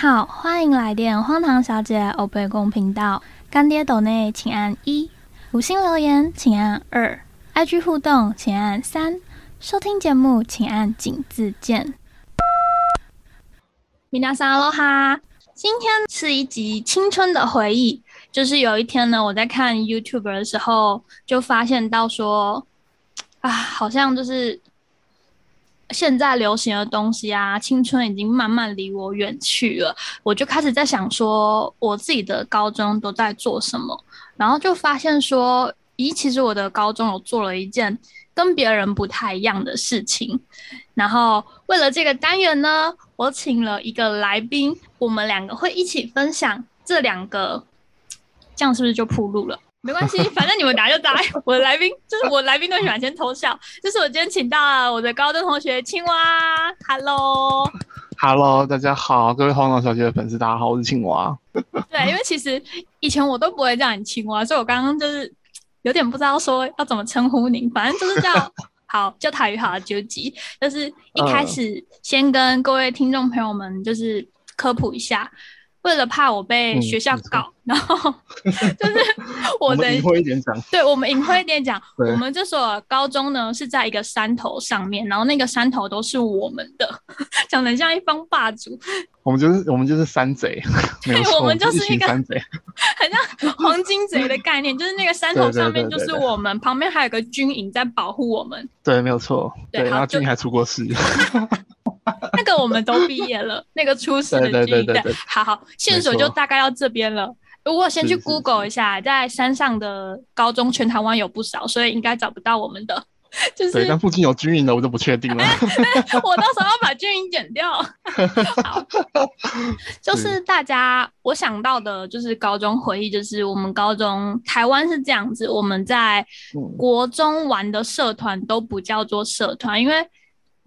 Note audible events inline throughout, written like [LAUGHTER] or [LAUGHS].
好，欢迎来电荒唐小姐欧贝公频道。干爹斗内请按一，五星留言请按二，IG 互动请按三，收听节目请按井字键。米娜桑罗哈，今天是一集青春的回忆。就是有一天呢，我在看 YouTube 的时候，就发现到说，啊，好像就是现在流行的东西啊，青春已经慢慢离我远去了。我就开始在想说，我自己的高中都在做什么，然后就发现说，咦，其实我的高中有做了一件跟别人不太一样的事情。然后为了这个单元呢，我请了一个来宾，我们两个会一起分享这两个。这样是不是就铺路了？没关系，[LAUGHS] 反正你们答就答。[LAUGHS] 我的来宾就是我来宾都喜欢先偷笑。就是我今天请到了我的高中同学青蛙，Hello，Hello，大家好，各位荒唐小姐的粉丝，大家好，我是青蛙。对，因为其实以前我都不会叫你青蛙，所以我刚刚就是有点不知道说要怎么称呼您，反正就是叫 [LAUGHS] 好叫台语好纠集。就是一开始先跟各位听众朋友们就是科普一下。为了怕我被学校告，然后 [LAUGHS] 就是我的隐晦一点讲，对我们隐晦一点讲，我们这所高中呢是在一个山头上面，然后那个山头都是我们的，讲的像一方霸主。我们就是我们就是山贼，对，我们就是一个山贼，[LAUGHS] 很像黄金贼的概念，就是那个山头上面就是我们，旁边还有个军营在保护我们。对，没有错。对，然后军营还出过事。[LAUGHS] 那个我们都毕业了，那个初始的军营，好好线索就大概到这边了。如果先去 Google 一下，在山上的高中，全台湾有不少，所以应该找不到我们的。就是，但附近有军营的，我就不确定了。[LAUGHS] 我到时候要把军营剪掉。好，就是大家我想到的，就是高中回忆，就是我们高中台湾是这样子，我们在国中玩的社团都不叫做社团，因为。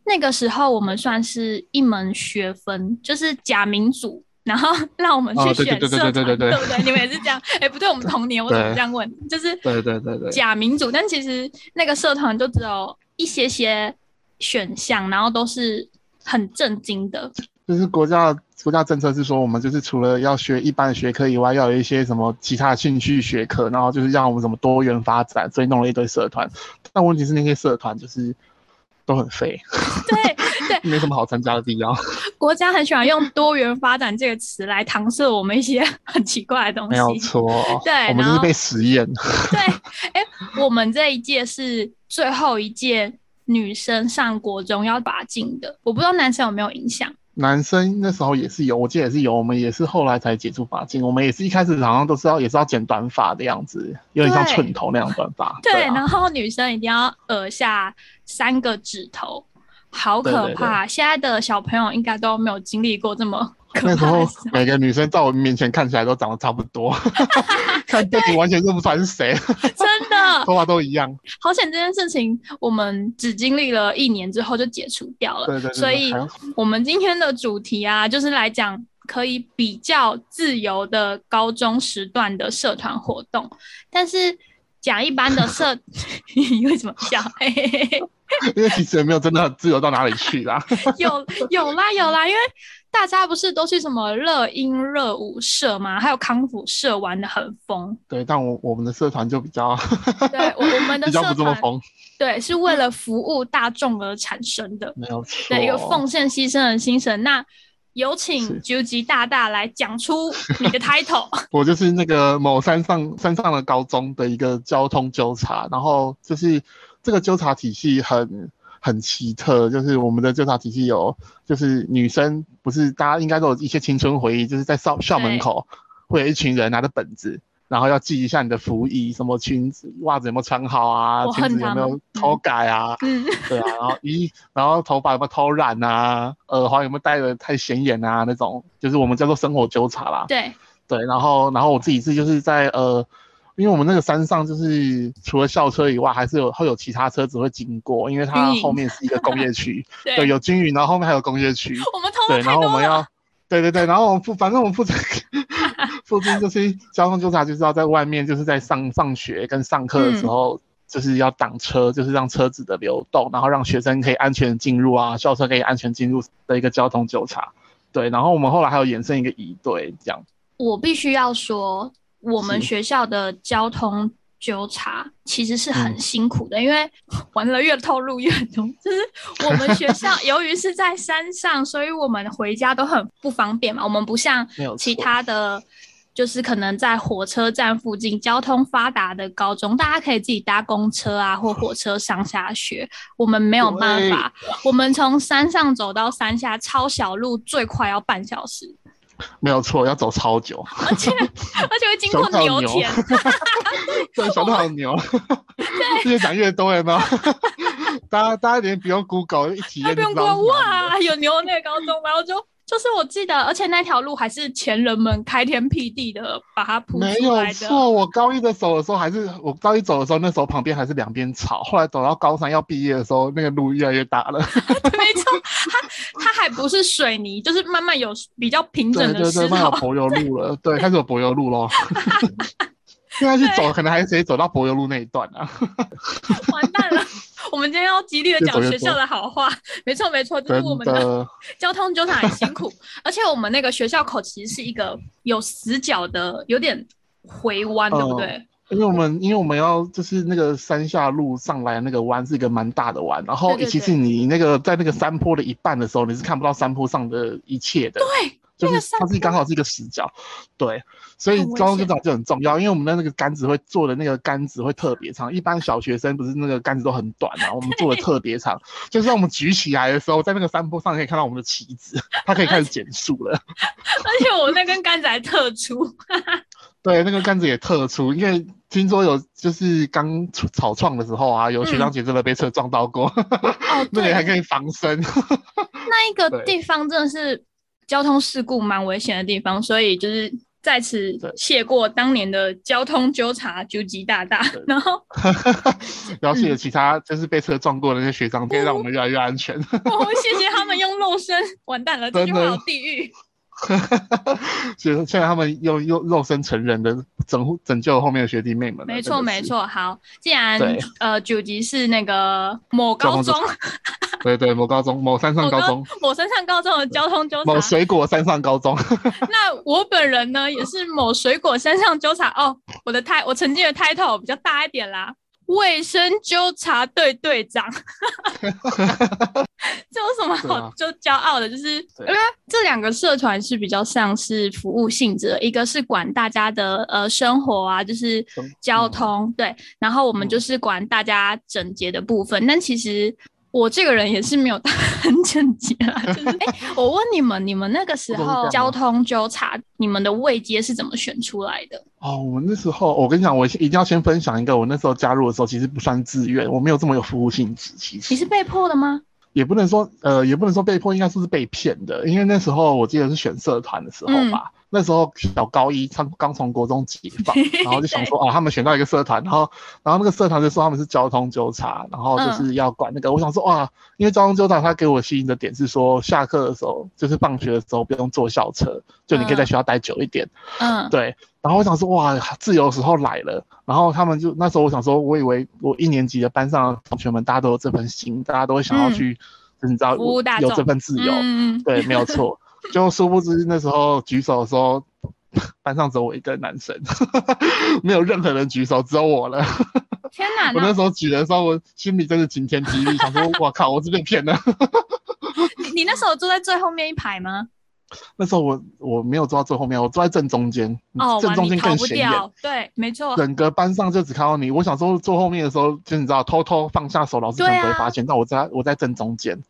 那个时候我们算是一门学分，就是假民主，然后 [LAUGHS] 让我们去选社团，对不对？你们也是这样？哎，不对，我们同年，我怎么这样问？就是对对对对，假民主，但其实那个社团就只有一些些选项，然后都是很震惊的。就是国家国家政策是说，我们就是除了要学一般的学科以外，要有一些什么其他兴趣学科，然后就是让我们怎么多元发展，所以弄了一堆社团。但问题是那些社团就是。都很废，[LAUGHS] 对对，没什么好参加的地方。[LAUGHS] 国家很喜欢用多元发展这个词来搪塞我们一些 [LAUGHS] 很奇怪的东西。没有错，对，我们就是被实验。对，哎，我们这一届是最后一届女生上国中要拔进的，我不知道男生有没有影响。男生那时候也是有，我记得也是有，我们也是后来才解除发禁。我们也是一开始好像都是要也是要剪短发的样子，有点像寸头那样短发。对，然后女生一定要耳下三个指头，好可怕。现在的小朋友应该都没有经历过这么。那时候每个女生在我面前看起来都长得差不多，[LAUGHS] 看对比完全认不出来是谁，[LAUGHS] 真的，[LAUGHS] 头发都一样。好险这件事情我们只经历了一年之后就解除掉了，对对。所以我们今天的主题啊，就是来讲可以比较自由的高中时段的社团活动，但是讲一般的社，[LAUGHS] 你为什么笑？[LAUGHS] 因为其实也没有真的自由到哪里去啦。[LAUGHS] 有有啦有啦，因为。大家不是都去什么乐音乐舞社吗？还有康复社玩的很疯。对，但我我们的社团就比较，对，我们的社团不这么疯。对，是为了服务大众而产生的，没有错。对，一个奉献牺牲的精神。那有请究极大大来讲出 [LAUGHS] 你的 title。我就是那个某山上山上的高中的一个交通纠察，然后就是这个纠察体系很。很奇特，就是我们的纠察体系有，就是女生不是大家应该都有一些青春回忆，就是在校校门口会有一群人拿着本子，然后要记一下你的服役，什么裙子袜子有没有穿好啊，裙子有没有偷改啊 [LAUGHS] [LAUGHS] 对啊，然后衣然后头发有没有偷染啊，耳环有没有戴的太显眼啊，那种就是我们叫做生活纠察啦。对对，然后然后我自己是就是在呃。因为我们那个山上就是除了校车以外，还是有会有其他车子会经过，因为它后面是一个工业区，[LAUGHS] 对，有均匀，然后后面还有工业区，我们对，然后我们要，对对对，然后我们负，反正我们负责附近就是交通纠察，就是要在外面，就是在上上学跟上课的时候，就是要挡车，就是让车子的流动，然后让学生可以安全进入啊，校车可以安全进入的一个交通纠察。对，然后我们后来还有延伸一个乙队这样。我必须要说，我们学校的交通纠察其实是很嗯辛苦的，因为 [LAUGHS] 完了越透露越多。[LAUGHS] 就是我们学校 [LAUGHS] 由于是在山上，所以我们回家都很不方便嘛。我们不像其他的。就是可能在火车站附近交通发达的高中，大家可以自己搭公车啊或火车上下学。我们没有办法，我们从山上走到山下，抄小路最快要半小时，没有错，要走超久，而且而且会经过牛牛田。对，小到好牛，越讲越多了吗？大家大家连不用 Google 一体验那不用过就知道是哪里了哇，有牛那个高中，然后就就是我记得，而且那条路还是前人们开天辟地的把它铺没有出来的。错，我高一的走的时候还是我高一走的时候，那时候旁边还是两边草，后来走到高三要毕业的时候，那个路越来越大了。[LAUGHS] 没错，它它还不是水泥，就是慢慢有比较平对对对，整的石头。慢慢有柏油路了，对，开始有柏油路喽。[LAUGHS] 现在是走，可能还直接走到柏油路那一段啊。完蛋了，[LAUGHS] 我们今天要极力的讲学校的好话。[LAUGHS] 没错没错，就是我们的的，[LAUGHS] 交通纠察很辛苦，而且我们那个学校口其实是一个有死角的，有点回弯，对不嗯对？因为我们因为我们要就是那个山下路上来那个弯是一个蛮大的弯，然后对对其实你那个在那个山坡的一半的时候，你是看不到山坡上的一切的。对，就是那个山它是刚好是一个死角，对，所以很危险交通纠察就很重要，因为我们的那个杆子会做的那个杆子会特别长，一般小学生不是那个杆子都很短嘛，我们做的特别长，就是让我们举起来的时候，在那个山坡上可以看到我们的旗子，它可以开始减速了。[LAUGHS] 而且我那根杆子还特粗，[LAUGHS] 对，那个杆子也特粗，因为听说有就是刚出草创的时候啊，有学长姐真的被车撞到过，哦，那对个还可以防身。[LAUGHS] 那一个地方真的是交通事故蛮危险的地方，所以就是在此谢过当年的交通纠察纠集大大，[LAUGHS] 然后然后是有其他就是被车撞过的那些学长，可以让我们越来越安全。[LAUGHS] 哦，谢谢他们用肉身，完蛋了，这句话真的好地狱。[LAUGHS] 所以现在他们用用肉身成人的拯拯救后面的学弟妹们了。没。错没错，好，既然对呃九级是那个某高中 [LAUGHS] 对对，某高中、某山上高中、某山上高中的交通纠某，水果山上高中。[LAUGHS] 那我本人呢也是某水果山上纠察哦，我的 t 我曾经的 title 比较大一点啦。卫生纠察队队长，[LAUGHS] 这有什么好就骄傲的？就是对。因为这两个社团是比较像是服务性质的，一个是管大家的呃生活啊，就是生交嗯通对，然后我们嗯。就是管大家整洁的部分。但其实我这个人也是没有 [LAUGHS] 很整洁啦，就是哎、我问你们，你们那个时候交通纠察，你们的位阶是怎么选出来的？哦，我那时候我跟你讲，我一定要先分享一个，我那时候加入的时候其实不算自愿，我没有这么有服务性质，其实你是被迫的吗？也不能说呃，也不能说被迫，应该说是被骗的，因为那时候我记得是选社团的时候吧，那时候小高一刚刚从国中解放，[LAUGHS] 然后就想说啊，他们选到一个社团，然后然后那个社团就说他们是交通纠察，然后就是要管那个，我想说哇，因为交通纠察他给我吸引的点是说下课的时候就是放学的时候不用坐校车，就你可以在学校待久一点，嗯，对，然后我想说，哇，自由时候来了。然后他们就那时候我想说，我以为我一年级的班上的同学们大家都有这份心，大家都会想要嗯去，就是你知道有这份自由。嗯，对，没有错。就殊不知那时候举手的时候，班上只有我一个男生，[LAUGHS] 没有任何人举手，只有我了。天哪，我那那时候举的时候，我心里真是晴天霹雳，想说，我靠，我是被骗了。你你那时候坐在最后面一排吗？[LAUGHS] 那时候我我没有坐到最后面，我坐在正中间，哦，正中间更显眼。对，没错，整个班上就只看到你。我想说坐后面的时候，就你知道偷偷放下手，老师可能不会发现。但我在我在正中间，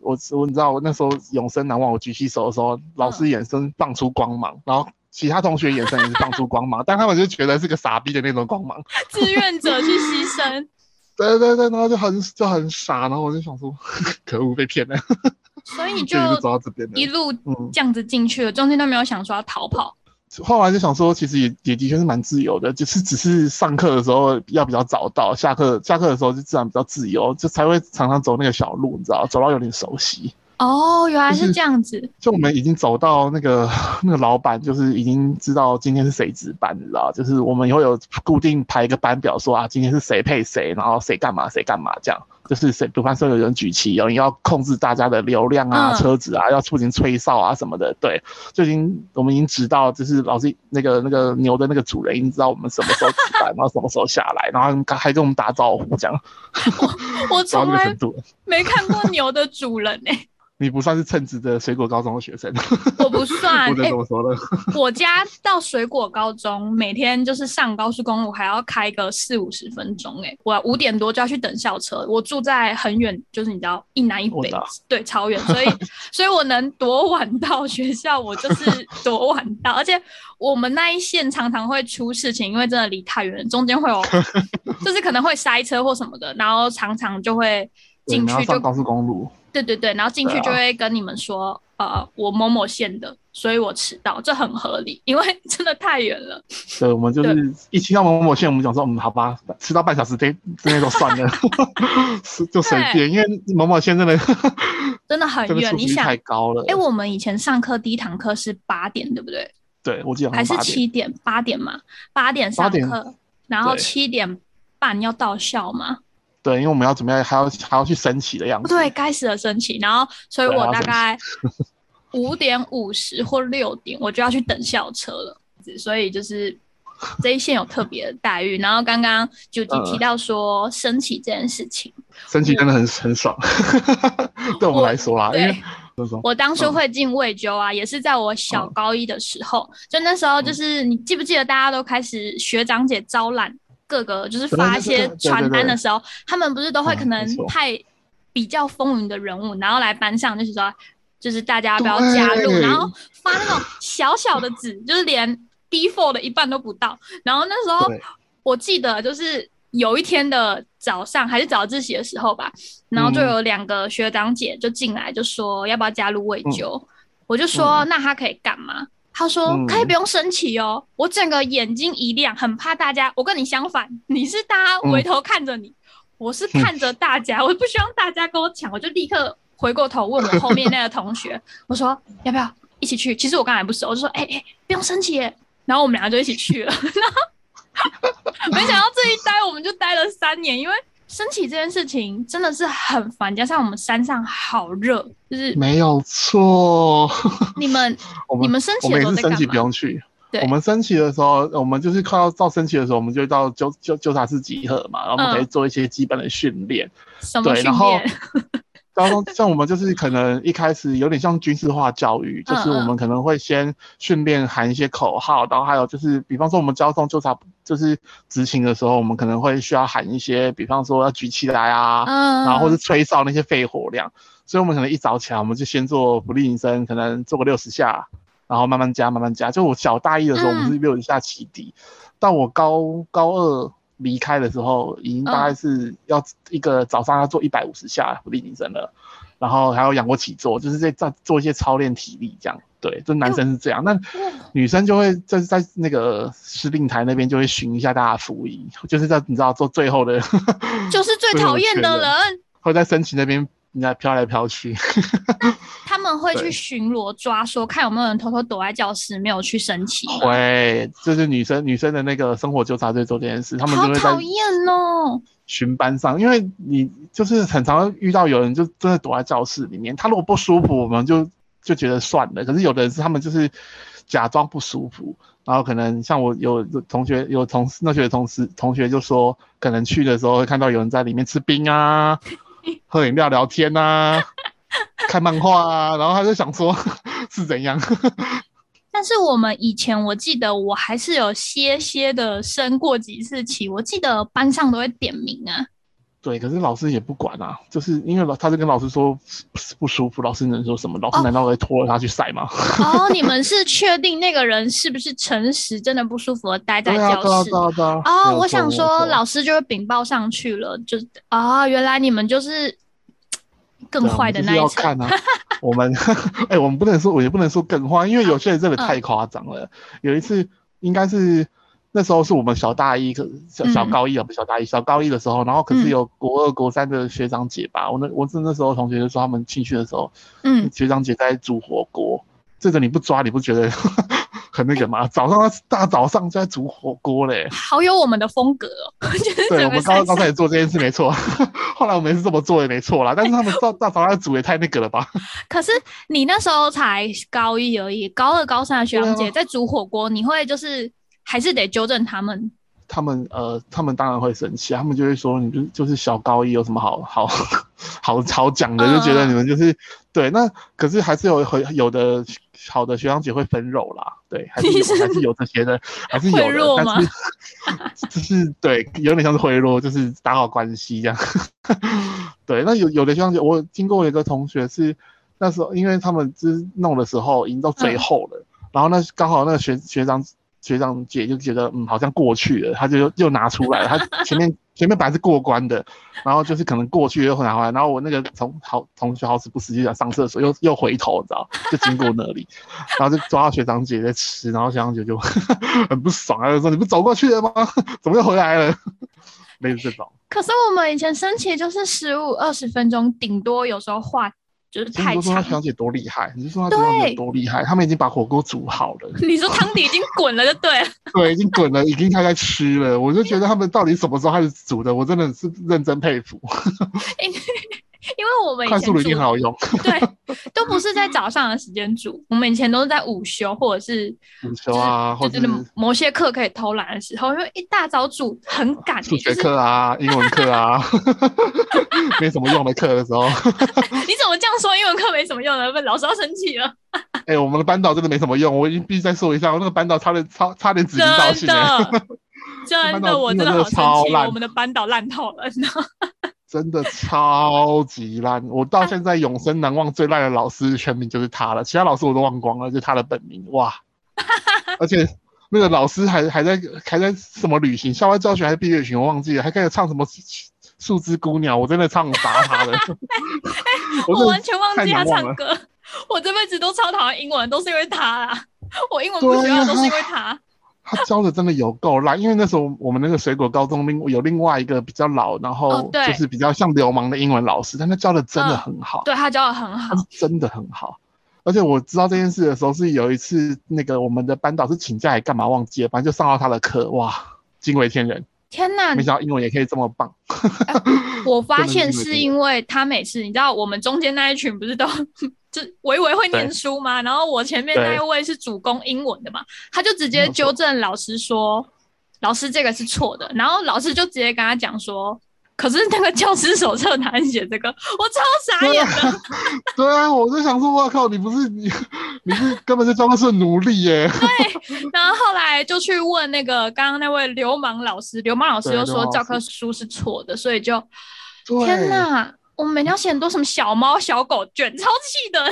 我我你知道我那时候永生难忘。我举起手的时候，老师眼神放出光芒，然后其他同学眼神也是放出光芒，但他们就觉得是个傻逼的那种光芒。[LAUGHS] 志愿者去牺牲，对对对，然后就很就很傻，然后我就想说，[LAUGHS] 可恶，被骗了，所以你就就一路这样子进去了，中间都没有想说要逃跑。后来就想说，其实也也的确是蛮自由的，就是只是上课的时候要比较早到，下课下课的时候就自然比较自由，就才会常常走那个小路，你知道，走到有点熟悉。哦，原来是是这样子，就我们已经走到那个那个老板，就是已经知道今天是谁值班，你知道，就是我们以后有固定排一个班表说啊，今天是谁配谁，然后谁干嘛谁干嘛这样。就是谁，比方说有人举旗，有人要控制大家的流量啊、嗯。车子啊，要促进吹哨啊什么的，对，就已经我们已经知道，就是老师那个那个牛的那个主人已经知道我们什么时候起来，[LAUGHS] 然后什么时候下来，然后还还跟我们打招呼这样，[LAUGHS] [LAUGHS] 到我从来。没看过牛的主人哎、你不算是称职的水果高中的学生，[LAUGHS] 我不算 [LAUGHS] 不能哎、这么说的。[LAUGHS] 我家到水果高中，每天就是上高速公路还要开个四五十分钟、欸，我五点多就要去等校车。我住在很远，就是你知道一南一北对，超远，所以所以我能多晚到学校，我就是多晚到。而且我们那一线常常会出事情，因为真的离太远，中间会有就是可能会塞车或什么的，然后常常就会对进去就高速公路，对对对，然后进去就会跟你们说，呃，我某某县的，所以我迟到，这很合理，因为 [LAUGHS] 真的太远了。对，我们就是一听到某某县，我们讲说，嗯，好吧，迟到半小时这这些都算了，[LAUGHS] 是就随便，因为某某县真的 [LAUGHS] 真的很远。你想太，高了。哎，我们以前上课第一堂课是八点，对不对？对我记得好还是七点？八点嘛，八点上课，然后七点半要到校嘛。对，因为我们要准备还要还要去升旗的样子。对，该死的升旗，然后所以我大概 [LAUGHS] 五点五十或六点我就要去等校车了，所以就是 [LAUGHS] 这一线有特别的待遇。然后刚刚九提到说升旗这件事情，升旗真的很很爽，[LAUGHS] 对我们来说啦，因对为？我当初嗯。会进卫纠啊，也是在我小高一的时候，就那时候就是你记不记得大家都开始学长姐招揽各个就是发一些传单的时候，他们不是都会可能派比较风云的人物，然后来班上就是说，就是大家要不要加入，然后发那种小小的纸，就是连 B4 的一半都不到。然后那时候我记得就是有一天的早上还是早自习的时候吧，然后就嗯。有两个学长姐就进来就说要不要加入卫纠，嗯我就说那他可以干嘛？他说嗯可以不用生气哦，我整个眼睛一亮，很怕大家。我跟你相反，你是大家回头看着你，我是看着大家，我不希望大家跟我抢，我就立刻回过头问我后面那个同学，[LAUGHS] 我说要不要一起去？其实我刚才不熟，我就说哎哎、不用升旗耶，然后我们两个就一起去了。[LAUGHS] 然后没想到这一待我们就待了三年，因为升旗这件事情真的是很烦，加上我们山上好热，就是没有错，[LAUGHS] 你们我们你们升旗我的时候在干们升旗不？用去。对我们升旗的时候，我们就是快要到升旗的时候，我们就到纠纠纠察室集合嘛，然后我们可以嗯做一些基本的训练。对然后练？高中像我们就是可能一开始有点像军事化教育，就是嗯我们可能会先训练喊一些口号，然后还有就是，比方说我们交通纠察就是执勤的时候，我们可能会需要喊一些，比方说要举起来啊，嗯，然后或是吹哨那些肺活量，所以我们可能一早起来，我们就先做浮力引身，可能做个六十下，然后慢慢加，慢慢加。就我小大一的时候，我们是六十下起底，到我高高二离开的时候，已经大概是要一个早上要做一百五十下伏地挺身了，然后还有仰卧起坐，就是在在做一些操练体力这样。对，就男生是这样，那女生就会在在那个司令台那边就会巡一下大家的服役，就是在你知道做最后的，就是最讨厌的人，会在升旗那边人家飘来飘去。[LAUGHS] 他们会去巡逻抓，说看有没有人偷偷躲在教室没有去升旗嘛。会，就是女生女生的那个生活纠察队做这件事，他们好就会在讨厌哦！巡班上，因为你就是很常遇到有人就真的躲在教室里面，他如果不舒服，我们就就觉得算了。可是有的人是他们就是假装不舒服，然后可能像我有有同学有同事那学的同事同学就说，可能去的时候会看到有人在里面吃冰啊、喝饮料、聊天啊、看漫画啊，然后他就想说是怎样。但是我们以前我记得我还是有些些的升过几次旗，我记得班上都会点名啊。对，可是老师也不管啊，就是因为老他是跟老师说不不舒服，老师能说什么？老师难道会拖着他去晒吗？[LAUGHS] 哦，你们是确定那个人是不是诚实，真的不舒服的待在教室？哦，我想说老师就是禀报上去了，就是啊、原来你们就是更坏的那一层。啊，[LAUGHS] 我们哎、我们不能说，我也不能说更坏，因为有些人真的嗯太夸张了。有一次应该是那时候是我们小大一，可小小嗯高一啊，不是小大一，小高一的时候，然后可是嗯有国二、国三的学长姐吧，我那我是那时候同学就说他们进去的时候，嗯，学长姐在煮火锅，这个你不抓你不觉得 [LAUGHS] 很那个吗。早上大早上就在煮火锅嘞，好有我们的风格 [LAUGHS] 对，我们刚刚刚开始始做这件事没错，[LAUGHS] 后来我们也是这么做也没错啦。但是他们大大早上煮也太那个了吧？可是你那时候才高一而已，高二高三的学长姐在煮火锅，你会就是还是得纠正他们。他们呃，他们当然会生气，他们就会说你就就是小高一有什么好好 [LAUGHS] 好好讲的，嗯就觉得你们就是对。那可是还是有很有的好的学长姐会分肉啦，对，[LAUGHS] 还是有还是有这些的，还是有但是 [LAUGHS] 就是对，有点像是贿赂，就是打好关系这样。对，那有有的学长姐，我经过有一个同学是那时候，因为他们就是弄的时候已经到最嗯后了，然后那刚好那个学学长学长姐就觉得嗯好像过去了，他就又又拿出来了，他 [LAUGHS] 前面前面本来是过关的，然后就是可能过去又拿回来，然后我那个同好同学好死不死就想上厕所，又又回头，你知道，就经过那里，[LAUGHS] 然后就抓到学长姐在吃，然后学长姐就 [LAUGHS] 很不爽，他就说你不走过去了吗？怎么又回来了？类似这种。可是我们以前升旗就是十五二十分钟，顶多有时候话就是你就说他长学。长姐多厉害，你就说他学长姐对多厉害，他们已经把火锅煮好了，[LAUGHS] 你说汤底已经滚了就对了，[LAUGHS] 对，已经滚了，已经开始吃了。我就觉得他们到底什么时候开始煮的，我真的是认真佩服。[LAUGHS] 因为我们以前快速的一定煮很好用，对都不是在早上的时间煮，我们以前都是在午休或者是午休啊，或者就是就是某些课可以偷懒的时候，因为一大早煮很赶，数学就是课啊、英文课啊，[LAUGHS] 没什么用的课的时候，[LAUGHS] 你怎么这样说？英文课没什么用的，被老师要生气了。[LAUGHS] 哎、我们的班导真的没什么用，我已经必须再说一下，我那个班导差点差差点指名道真姓、欸，的，真的，我真的好生气，我们的班导烂透了，你知道吗真的超级烂。我到现在永生难忘最烂的老师全名就是他了，其他老师我都忘光了，就他的本名哇！[LAUGHS] 而且那个老师还还在还在什么旅行、校外教学还是毕业旅行，我忘记了，还开始唱什么树枝姑娘，我真的唱砸他了。[LAUGHS] 我我完全忘记他唱歌，我这辈子都超讨厌英文，都是因为他啦。我英文不学对啊都是因为他。他教的真的有够烂，因为那时候我们那个水果高中另有另外一个比较老，然哦后就是比较像流氓的英文老师，但他教的真的嗯很好。对他教的很好真的很好。而且我知道这件事的时候，是有一次那个我们的班导是请假还干嘛忘记了，反正就上到他的课，哇，惊为天人！天哪没！想到英文也可以这么棒。我 [LAUGHS] 发现是因为他每次，你知道我们中间那一群不是都就维维会念对书吗？然后我前面那一位是主攻英文的嘛，他就直接纠正老师说，老师这个是错的，然后老师就直接跟他讲说。可是那个教师手册哪里写这个？我超傻眼的。对啊，我就想说，哇靠，你不是你，你是根本就装的是奴隶耶！对然后后来就去问那个刚刚那位流氓老师，流氓老师又说教科书是错的，所以就天哪，我们每天要写很多什么小猫小狗卷，超气的。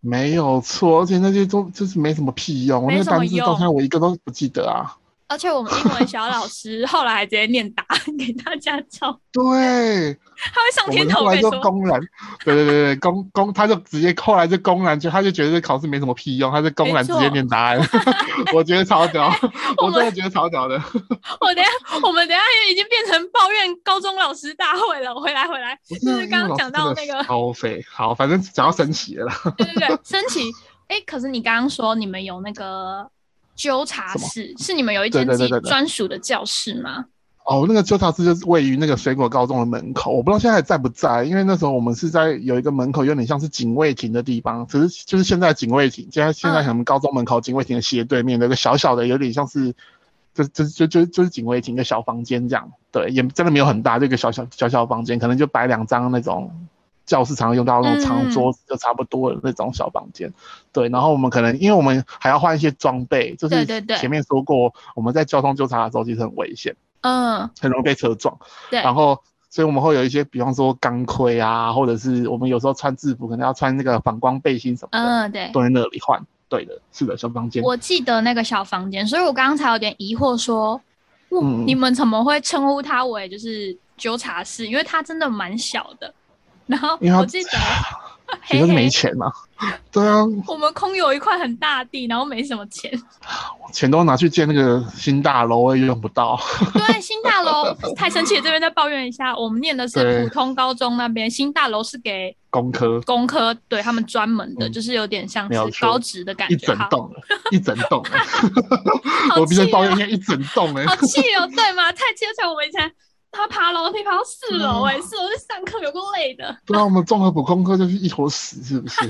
没有错，而且那些都就是没什么屁用，我那个单词到现在我一个都不记得啊。而且我们英文小老师后来还直接念答案给大家抄，对，他会上天头。们后来就我跟你说，公然，对对对对，公公他就直接后来就公然就他就觉得这考试没什么屁用，他就公然直接念答案，[LAUGHS] 我觉得超屌，我真的觉得超屌的。我等下我们等一下已经变成抱怨高中老师大会了。回来回来，我就是刚刚讲到那个，超肥，好，反正讲到升旗了啦。对对对，升旗。哎，可是你刚刚说你们有那个纠察室，是你们有一间自己专属的教室吗？哦，那个纠察室就是位于那个水果高中的门口，我不知道现在还在不在，因为那时候我们是在有一个门口，有点像是警卫亭的地方，只是就是现在警卫亭，现在现在嗯我们高中门口警卫亭的斜对面有一个小小的，有点像是。就就就就就是警卫亭一个小房间这样，对，也真的没有很大，这个小小小小房间，可能就摆两张那种教室常用到那种长桌子，就差不多的那种小房间。对，然后我们可能因为我们还要换一些装备，就是前面说过，我们在交通纠察的时候其实很危险。嗯，很容易被车撞。对。然后，所以我们会有一些，比方说钢盔啊，或者是我们有时候穿制服，可能要穿那个反光背心什么的，嗯，对。都在那里换。对的，是的，小房间。我记得那个小房间，所以我刚刚才有点疑惑说，你们怎么会称呼它为就是纠察室？因为它真的蛮小的。然后我记得，[LAUGHS] [LAUGHS] 其实是没钱嘛。[LAUGHS] 对啊，我们空有一块很大地，然后没什么钱，[LAUGHS] 钱都拿去建那个新大楼，我也用不到。对，新大楼太生气了，这边再抱怨一下，我们念的是普通高中那边，新大楼是给工科，工科对他们专门的，就是有点像是高职的感觉，一整栋，一整栋。我必须抱怨一下，一整栋哎，好气哦，对吗？太气了，我们以前。他爬楼梯爬到四楼，哎，四楼是上课，有够累的。对啊，我们综合补空课就是一坨屎，是不是？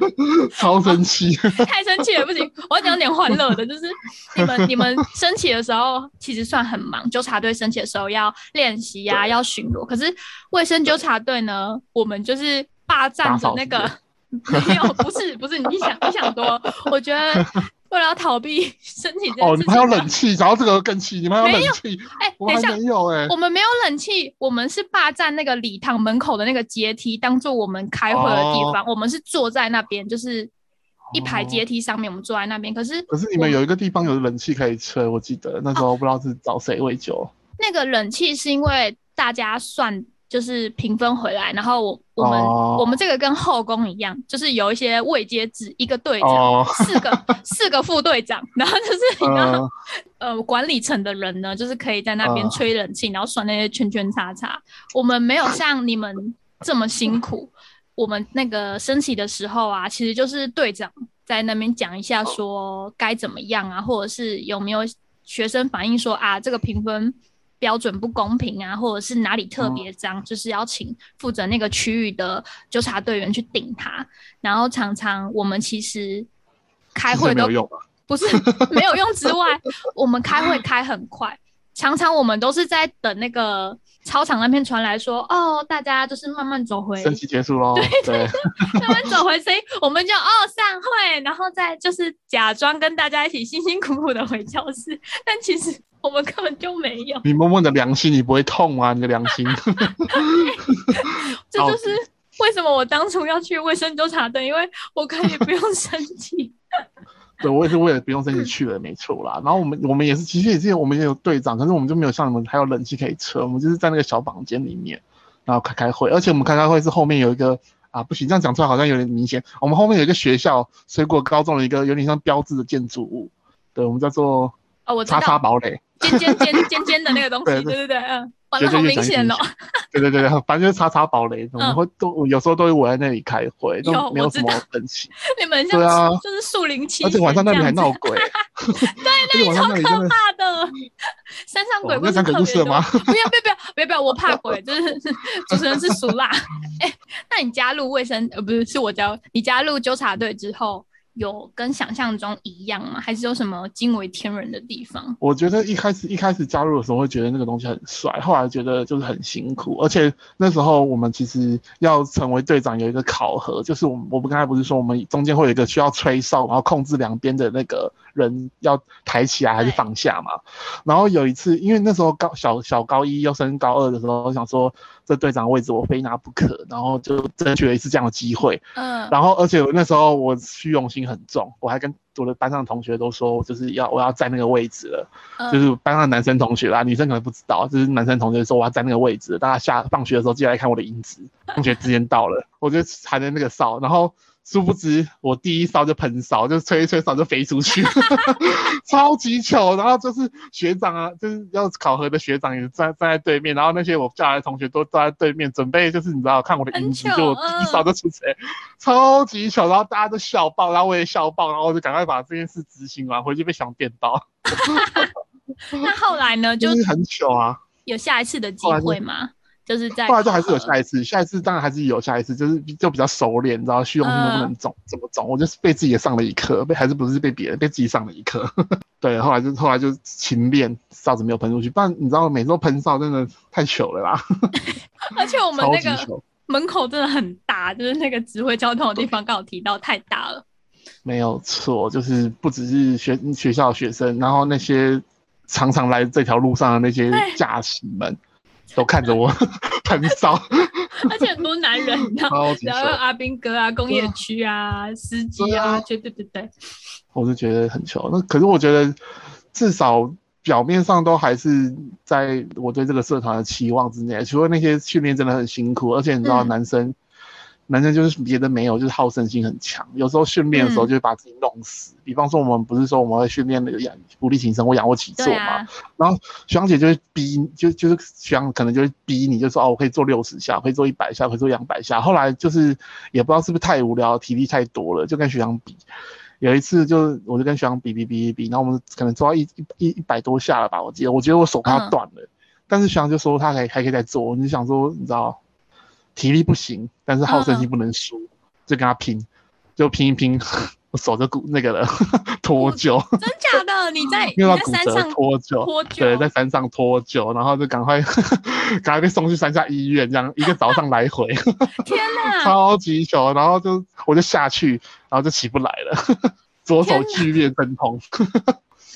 [LAUGHS] 超生气，太生气了，不行。我要讲点欢乐的，就是你们 [LAUGHS] 你们升旗的时候，其实算很忙。纠察队升旗的时候要练习呀，要巡逻。可是卫生纠察队呢，我们就是霸占着那个，[LAUGHS] 没有，不是不是，你想你想多，我觉得。为了逃避身体哦，你们还有冷气，然后这个更气，你们还有冷气？哎，等一下，没有哎，我们没有冷气，我们是霸占那个礼堂门口的那个阶梯，当做我们开会的地方。我们是坐在那边，就是一排阶梯上面，我们坐在那边。可是可是你们有一个地方有冷气可以吹，我记得那时候不知道是找谁喂酒。那个冷气是因为大家算。就是平分回来，然后我我们我们这个跟后宫一样，就是有一些位阶制，一个队长，四个四个副队长，然后就是你知道，呃，管理层的人呢，就是可以在那边吹冷气，然后算那些圈圈叉叉。我们没有像你们这么辛苦，我们那个升旗的时候啊，其实就是队长在那边讲一下，说该怎么样啊，或者是有没有学生反映说啊，这个评分。标准不公平啊，或者是哪里特别脏，就是要请负责那个区域的纠察队员去顶他。然后常常我们其实开会都不是没有用之外，我们开会开很快，常常我们都是在等那个操场那边传来说，哦，大家就是慢慢走回，升旗结束喽，对对，慢慢走回，所以我们就哦散会，然后再就是假装跟大家一起辛辛苦苦的回教室，[LAUGHS] 但其实。我们根本就没有。你摸摸你的良心，你不会痛吗？你的良心。[LAUGHS] 这就是为什么我当初要去卫生纠察队，因为我可以不用申请。对，我也是为了不用申请去了，没错啦。然后我们我们也是，其实也是我们也有队长，可是我们就没有像你们还有冷气可以吹，我们就是在那个小房间里面，然后开开会。而且我们开开会是后面有一个啊，不行，这样讲出来好像有点明显。我们后面有一个学校，水果高中的一个有点像标志的建筑物，对，我们叫做哦，我叉叉堡垒。尖尖尖尖尖的那个东西，[LAUGHS] 对对对，嗯，完了好明显哦。对对对反正就是叉叉堡垒，我们会都有时候都会围在那里开会，都没有什么分歧。[LAUGHS] 你们对啊，就是树林期，而且晚上那里还闹 [LAUGHS] 鬼。对，那 [LAUGHS] 里超可怕的。山上鬼不是特别吗？不要不要不要不要不要，我怕鬼，就是主持人是属辣。哎，那你加入卫生呃不是是我加你加入纠察队之后。有跟想象中一样吗？还是有什么惊为天人的地方？我觉得一开始一开始加入的时候会觉得那个东西很帅，后来觉得就是很辛苦，而且那时候我们其实要成为队长有一个考核，就是我我们刚才不是说我们中间会有一个需要吹哨，然后控制两边的那个人要抬起来还是放下嘛？然后有一次，因为那时候高小小高一要升高二的时候，我想说。这队长位置我非拿不可，然后就争取了一次这样的机会。嗯，然后而且那时候我虚荣心很重，我还跟我的班上同学都说，就是要我要占那个位置了。就是班上男生同学啦，女生可能不知道，就是男生同学说我要占那个位置，大家下放学的时候记得来看我的影子。同学之间到了，我就踩着那个哨，然后。殊不知，我第一烧就喷烧，就吹一吹烧就飞出去，[LAUGHS] 超级糗。然后就是学长啊，就是要考核的学长也站站在对面，然后那些我叫来的同学都站在对面，准备就是你知道看我的影子，就第一烧就出来，超级糗。然后大家都笑爆，然后我也笑爆，然后我就赶快把这件事执行完，回去被小电到。[LAUGHS] 那后来呢？[LAUGHS] 就是很糗啊。有下一次的机会吗？就是在后来就还是有下一次，下一次当然还是有下一次，就是就比较熟练，你知道虚荣心能不能重，怎么重？我就是被自己也上了一课，被还是不是被别人被自己上了一课。[LAUGHS] 对，后来就后来就勤练，哨子没有喷出去，不然你知道每周喷哨真的太糗了啦。[LAUGHS] 而且我 [LAUGHS] 们那个门口真的很大，就是那个指挥交通的地方刚好提到太大了。没有错，就是不只是学学校学生，然后那些常常来这条路上的那些驾驶们。都看着我很骚，[LAUGHS] 而且很多男人，然后然后阿兵哥啊，工业区啊，司机啊，对对对对，我是觉得很糗。那可是我觉得至少表面上都还是在我对这个社团的期望之内。除了那些训练真的很辛苦，而且你知道男生。男生就是别的没有，就是好胜心很强，有时候训练的时候嗯就会把自己弄死。比方说，我们不是说我们会训练那个仰浮力挺身或仰卧起坐嘛，啊，然后徐阳姐就会逼，就就是徐阳可能就会逼你，就说哦，我可以做六十下，可以做一百下，可以做两百下。后来就是也不知道是不是太无聊，体力太多了，就跟徐阳比。有一次就我就跟徐阳比比比比比，然后我们可能做到一一一一百多下了吧，我记得，我觉得我手快要嗯断了，但是学长就说他还还可以再做，我就想说你知道，体力不行，但是好胜心不能输，就跟他拼，就拼一拼，[LAUGHS] 我手就骨那个了，[LAUGHS] 脱臼。真假的？[LAUGHS] 你在你因为到骨折在山上脱臼，脱臼，对，在山上脱臼，然后就赶快赶快被送去山下医院，这样一个早上来回，天哪！超级久，然后就我就下去，然后就起不来了，左手剧烈阵痛，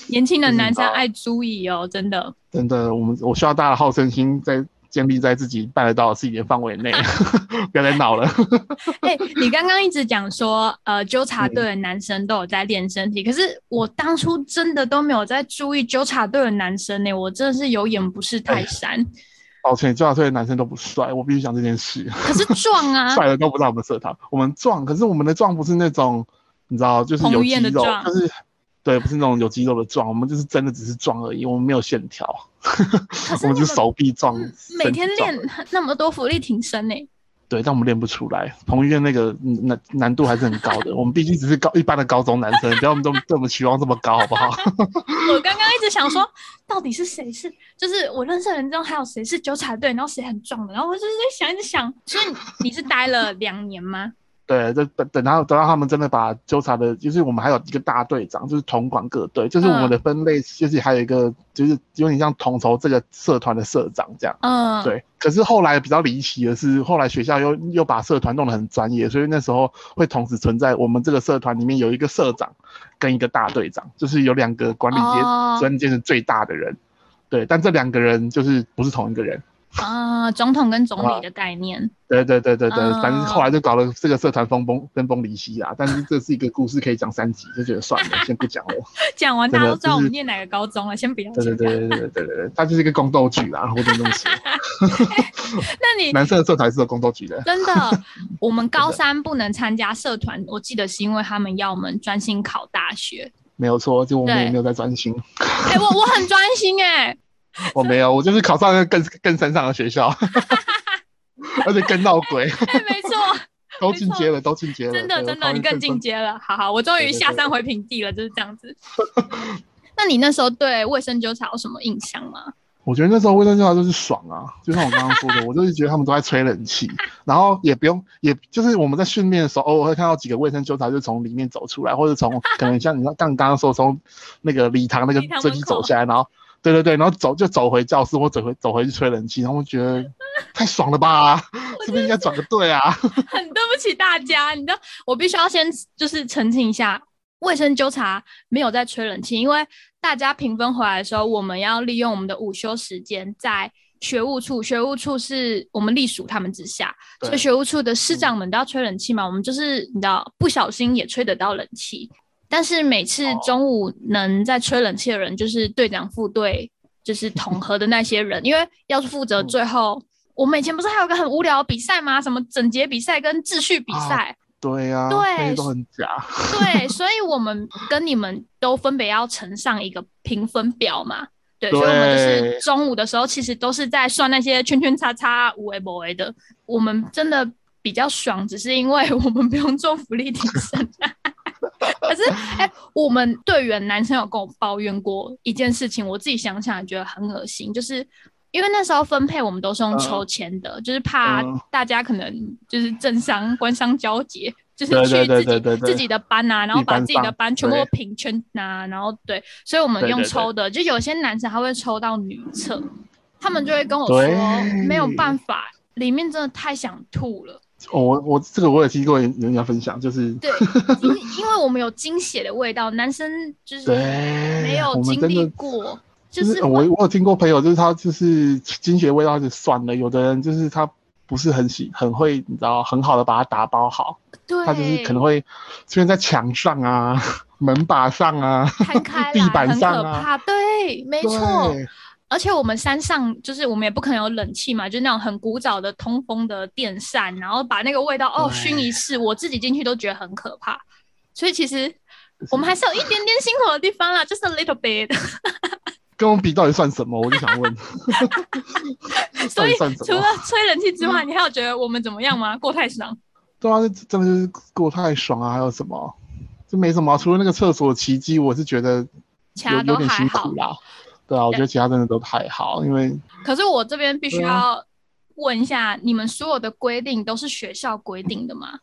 年轻的男生爱注意哦，真的。真的，我们我需要大家的好胜心在建立在自己办得到的事情的范围内，[LAUGHS] 不要再闹了。[LAUGHS] 哎、你刚刚一直讲说，呃，纠察队的男生都有在练身体，可是我当初真的都没有在注意纠察队的男生呢、我真的是有眼不识泰山。抱歉，纠察队的男生都不帅，我必须讲这件事。可是壮啊，[LAUGHS] 帅的都不在我们社团，我们壮，可是我们的壮不是那种，你知道，就是有肌肉，壮就是对，不是那种有肌肉的壮，我们就是真的只是壮而已，我们没有线条，[LAUGHS] 我们只是手臂壮，每天练 [LAUGHS] 那么多浮力挺身呢、对，但我们练不出来。彭于晏那个嗯难难度还是很高的，我们毕竟只是高一般的高中男生，不要我们这么对我们期望这么高，好不好？[LAUGHS] 我刚刚一直想说，到底是谁是，就是我认识的人中还有谁是纠察队，然后谁很壮的，然后我就是在想，一直想，所以你是待了两年吗？对，这等等到等到他们真的把纠察的，就是我们还有一个大队长，就是统管各队，就是我们的分类，就是还有一个就是有点像统筹这个社团的社长这样。嗯，，对，可是后来比较离奇的是，后来学校又又把社团弄得很专业，所以那时候会同时存在我们这个社团里面有一个社长跟一个大队长，就是有两个管理阶哦专阶是最大的人。对，但这两个人就是不是同一个人。啊，总统跟总理的概念，对对对对对，嗯反正后来就搞了这个社团分崩分崩离析啦。但是这是一个故事，可以讲三集，就觉得算了，先不讲了。讲完大家都知道我就是们念哪个高中了，先不要对讲。对对对对对对对，它就是一个宫斗剧啦，我只能这么说。那你男生的社团是有宫斗剧的。真的，我们高三不能参加社团，我记得是因为他们要我们专心考大学。没有错，就我们也没有在专心，哎、我我很专心哎、[LAUGHS] 我没有，我就是考上更更山上的学校，[LAUGHS] 而且更闹鬼，[LAUGHS] 哎，没错，都进阶了，都进阶了，真的真的，你更进。阶了。好好，我终于下山回平地了，就是这样子。那你那时候对卫生纠察有什么印象吗？我觉得那时候卫生纠察就是爽啊，就像我刚刚说的，我就是觉得他们都在吹冷气，然后也不用，也就是我们在训练的时候，偶尔会看到几个卫生纠察就从里面走出来，或者从可能像你像刚刚刚说从那个礼堂那个阶梯走下来，然后对对对，然后走就走回教室或走回走回去吹冷气，然后我觉得 [LAUGHS] 太爽了吧，是不是应该转个队啊？[LAUGHS] 很对不起大家，你知道，我必须要先就是澄清一下，卫生纠察没有在吹冷气，因为大家评分回来的时候，我们要利用我们的午休时间在学务处，学务处是我们隶属他们之下，所以对学务处的师长们都要吹冷气嘛，我们就是你知道不小心也吹得到冷气，但是每次哦中午能在吹冷气的人就是队长副队，就是统合的那些人，因为要是负责嗯最后。我们以前不是还有个很无聊的比赛吗？什么整洁比赛跟秩序比啊赛？对呀、对都很假。对，所以 [LAUGHS] 我们跟你们都分别要呈上一个评分表嘛。对，所以我们就是中午的时候，其实都是在算那些圈圈叉叉、五 A 不 A 的。我们真的比较爽，只是因为我们不用做福利挺身。可是，哎、我们队员男生有跟我抱怨过一件事情，我自己想想也觉得很恶心，就是因为那时候分配我们都是用嗯。抽签的，就是怕嗯。大家可能就是政商官商交接，就是去自己自己的班啊，然后把自己的班全部都平圈啊，然后对，所以我们用抽的，就有些男生他会抽到女厕，他们就会跟我说没有办法，里面真的太想吐了。哦，我我这个我也听过人家分享，就是对，因因为我们有精血的味道，男生就是对，没有经历过，就就是是我我有听过朋友，就是他就是精血味道就算了，有的人就是他不是很喜很会，你知道很好的把它打包好，对，他就是可能会出现在墙上啊、[LAUGHS] 门把上啊，地板上啊对，没错。对而且我们山上就是我们也不可能有冷气嘛，就是那种很古早的通风的电扇，然后把那个味道哦熏一次，我自己进去都觉得很可怕。所以其实我们还是有一点点辛苦的地方啦，就是 a little bit。[LAUGHS] 跟我们比到底算什么？我就想问。[LAUGHS] 所以除了吹冷气之外，你还有觉得我们怎么样吗？过太爽？对啊，真的就是过太爽啊！还有什么？就没什么，除了那个厕所奇迹，我是觉得有有点辛苦啦。对啊，我觉得其他真的都太好，因为可是我这边必须要问一下，你们所有的规定都是学校规定的吗？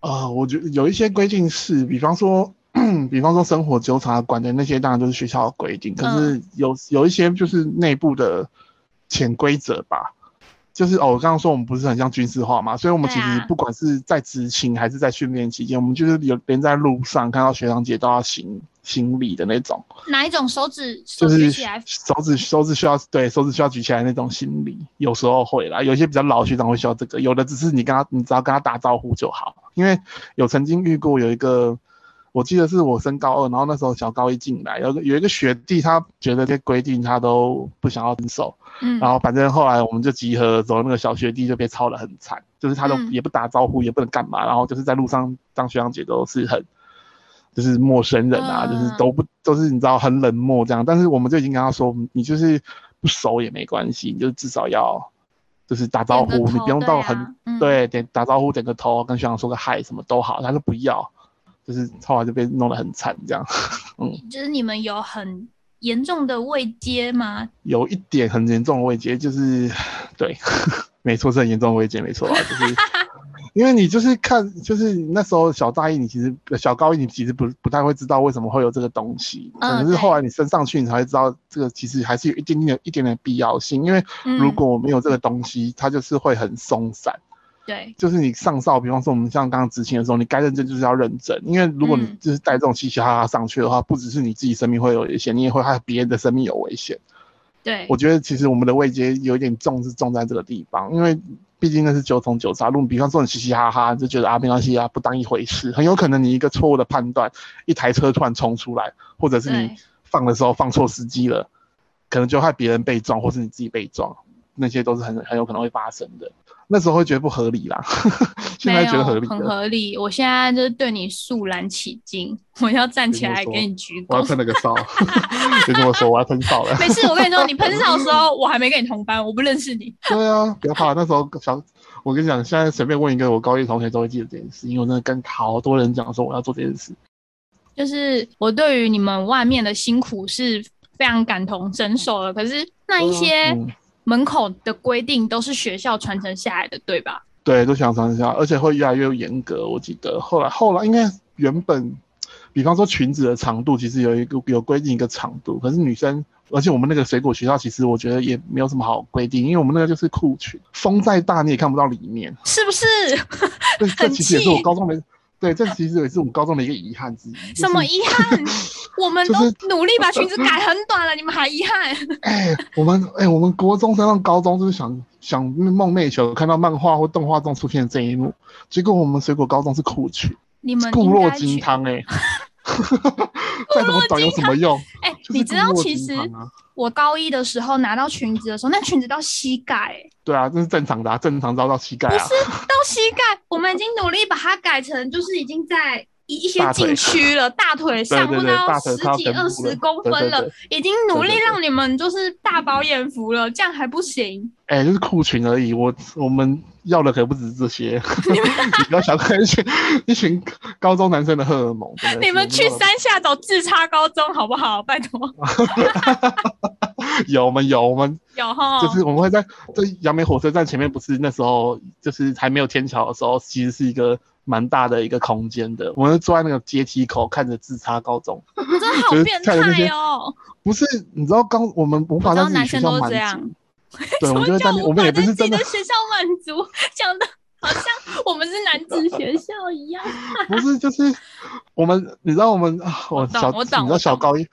啊，我觉得有一些规定是，比方说，[CLEARS THROAT] 比方说生活纠察管的那些，当然都是学校的规定。可是有有一些就是内部的潜规则吧。就是哦，我刚刚说我们不是很像军事化嘛，所以我们其实不管是在执勤还是在训练期间，我们就是有连在路上看到学长姐都要行行礼的那种。哪一种手指？就是手指手指需要对手指需要举起来那种行礼，有时候会啦。有些比较老学长会需要这个，有的只是你跟他，你只要跟他打招呼就好。因为有曾经遇过有一个。我记得是我升高二，然后那时候小高一进来，有有一个学弟，他觉得这些规定他都不想要遵守，嗯，然后反正后来我们就集合，走那个小学弟就被操得很惨，就是他都也不打招呼，也不能干嘛，然后就是在路上当学长姐都是很，就是陌生人啊，就是都不都是你知道很冷漠这样，但是我们就已经跟他说，你就是不熟也没关系，你就至少要就是打招呼，你不用到很对点打招呼点个头，跟学长说个嗨什么都好，他说不要。就是后来就被弄得很惨，这样，嗯，就是你们有很严重的未接吗？有一点很严重的未接，就是，对，[LAUGHS] 没错，是很严重的未接，没错啊，就是，[LAUGHS] 因为你就是看，就是那时候小大一，你其实小高一，你其实不不太会知道为什么会有这个东西，可能是后来你升上去，你才会知道这个其实还是有一点点一点点必要性，因为如果没有这个东西，它就是会很松散。对，就是你上哨，比方说我们像刚刚执勤的时候，你该认真就是要认真，因为如果你就是带这种嘻嘻哈哈上去的话，不只是你自己生命会有危险，你也会害别人的生命有危险。对，我觉得其实我们的位阶有一点重，是重在这个地方，因为毕竟那是九通九查。如果比方说你嘻嘻哈哈就觉得啊没关系啊，不当一回事，很有可能你一个错误的判断，一台车突然冲出来，或者是你放的时候放错时机了，可能就害别人被撞，或是你自己被撞，那些都是很很有可能会发生的。那时候会觉得不合理啦，[LAUGHS] 现在觉得合理，很合理。我现在就是对你肃然起敬，我要站起来给你鞠躬。我要喷那个 [LAUGHS] 哨，别跟我说我要喷哨了。没事，我跟你说，你 [LAUGHS] 喷哨的时候我还没跟你同班，我不认识你。对啊，不要怕。那时候小，我跟你讲，现在随便问一个我高一同学都会记得这件事，因为我真的跟好多人讲说我要做这件事。就是我对于你们外面的辛苦是非常感同身受的，可是那一些。门口的规定都是学校传承下来的，对吧？对，都想传承下来，而且会越来越严格。我记得后来，后来应该原本，比方说裙子的长度，其实有一个有规定一个长度。可是女生，而且我们那个水果学校，其实我觉得也没有什么好规定，因为我们那个就是裤裙，风再大你也看不到里面，是不是？对这其实也是我高中没。对，这其实也是我们高中的一个遗憾之一。什么遗憾？我们都努力把裙子改很短了，你们还遗憾？[LAUGHS] 哎，我们哎，我们国中升上高中就是想想梦寐以求看到漫画或动画中出现的这一幕，结果我们水果高中是裤裙，你们固若金汤哎。[LAUGHS] [LAUGHS] 再怎么短有什么用？[LAUGHS] 哎，你知道其实我高一的时候拿到裙子的时候，那裙子到膝盖。对啊，这是正常的，啊，正常到到膝盖啊。不是到膝盖，[LAUGHS] 我们已经努力把它改成，就是已经在一一些禁区了，[LAUGHS] 大腿上不到十几二十公分了，已经努力让你们就是大饱眼福了，这样还不行？哎，就是裤裙而已，我我们。要的可不止这些，[LAUGHS] 你不要小看一群一群高中男生的荷尔蒙。你们去山下找自差高中好不好？拜托。[LAUGHS] 有我们有我们有哈，就是我们会在在杨梅火车站前面，不是那时候就是还没有天桥的时候，其实是一个蛮大的一个空间的。我们坐在那个阶梯口，看着自差高中，[LAUGHS] 真的好变态哦！不是，你知道刚我们无法在自己学校满足。对，我觉得在 [LAUGHS] 我们也不是真的学校满足，讲的好像我们是男子学校一样。[LAUGHS] 不是，就是我们，你知道我们，我小，你知道小高一，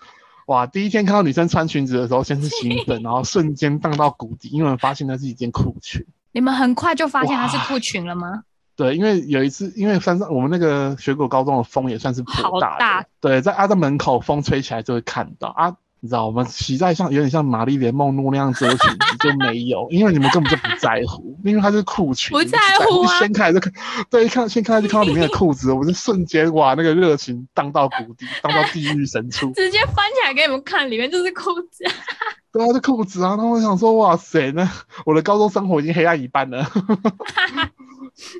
哇，第一天看到女生穿裙子的时候，先是兴奋，然后瞬间荡到谷底，因为发现那是一件裤裙。你们很快就发现它是裤裙了吗？对，因为有一次，因为山上我们那个水果高中的风也算是颇大的，对，在阿的门口风吹起来就会看到啊。你知道，我们期待像有点像玛丽莲梦露那样子的裙子就没有，因为你们根本就不在乎，因为它是裤裙，不在乎啊一掀开就看，对，一看掀开就看到里面的裤子，我就瞬间哇，那个热情荡到谷底，荡到地狱深处。直接翻起来给你们看，里面就是裤子。[LAUGHS] 对啊，这裤子啊，然后我想说，哇塞，那我的高中生活已经黑暗一半了。[LAUGHS]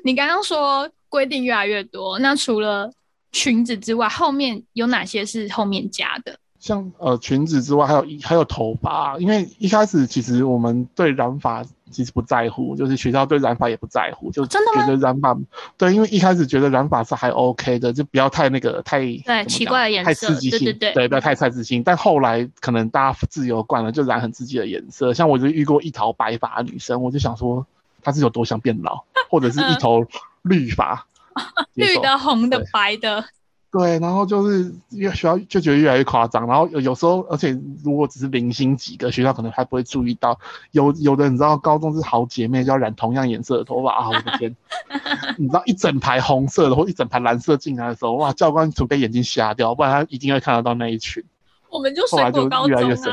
你刚刚说规定越来越多，那除了裙子之外，后面有哪些是后面加的？像呃裙子之外，还有一还有头发，因为一开始其实我们对染发其实不在乎，就是学校对染发也不在乎，就真的吗觉得染发对，因为一开始觉得染发是还 OK 的，就不要太那个太对奇怪的颜色太色刺激性，对对对不要太刺激性。但后来可能大家自由惯了，就染很刺激的颜色，像我就遇过一头白发女生，我就想说她是有多想变老，[LAUGHS] 或者是一头绿发，绿的、红的、白的，对，然后就是越学校就觉得越来越夸张，然后有有时候，而且如果只是零星几个学校，可能还不会注意到。有有的你知道，高中是好姐妹就要染同样颜色的头发啊！我的天，[LAUGHS] 你知道一整排红色的或一整排蓝色进来的时候，哇，教官除非眼睛瞎掉，不然他一定会看得到那一群。我们就后来就越来越深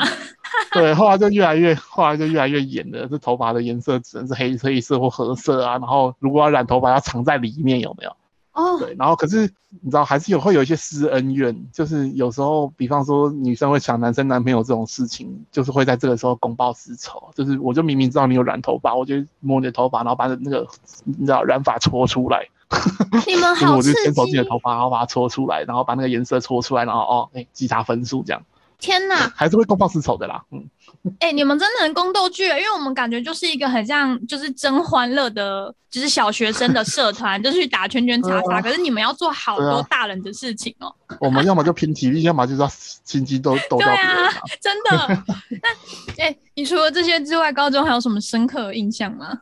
对，后来就越来越，后来就越来越严了。这头发的颜色只能是黑黑色或褐色啊，然后如果要染头发，要藏在里面，有没有？哦，对，然后可是你知道还是有会有一些私恩怨，就是有时候，比方说女生会抢男生男朋友这种事情，就是会在这个时候公报私仇。就是我就明明知道你有染头发，我就摸你的头发，然后把那个你知道染发搓出来，[LAUGHS] 你们好刺我就牵手自己的！头发，然后把它搓出来，然后把那个颜色搓出来，然后哦，哎、记他分数这样，天哪，还是会公报私仇的啦。嗯，[LAUGHS] 哎、你们真的很宫斗剧欸，因为我们感觉就是一个很像就是真欢乐的，就是小学生的社团，就是去打圈圈叉 [LAUGHS] 叉。啊可是你们要做好多大人的事情哦、我们要么就拼体力，要么就是要心机都斗对到别人、啊，真的。那哎、你除了这些之外，高中还有什么深刻的印象吗？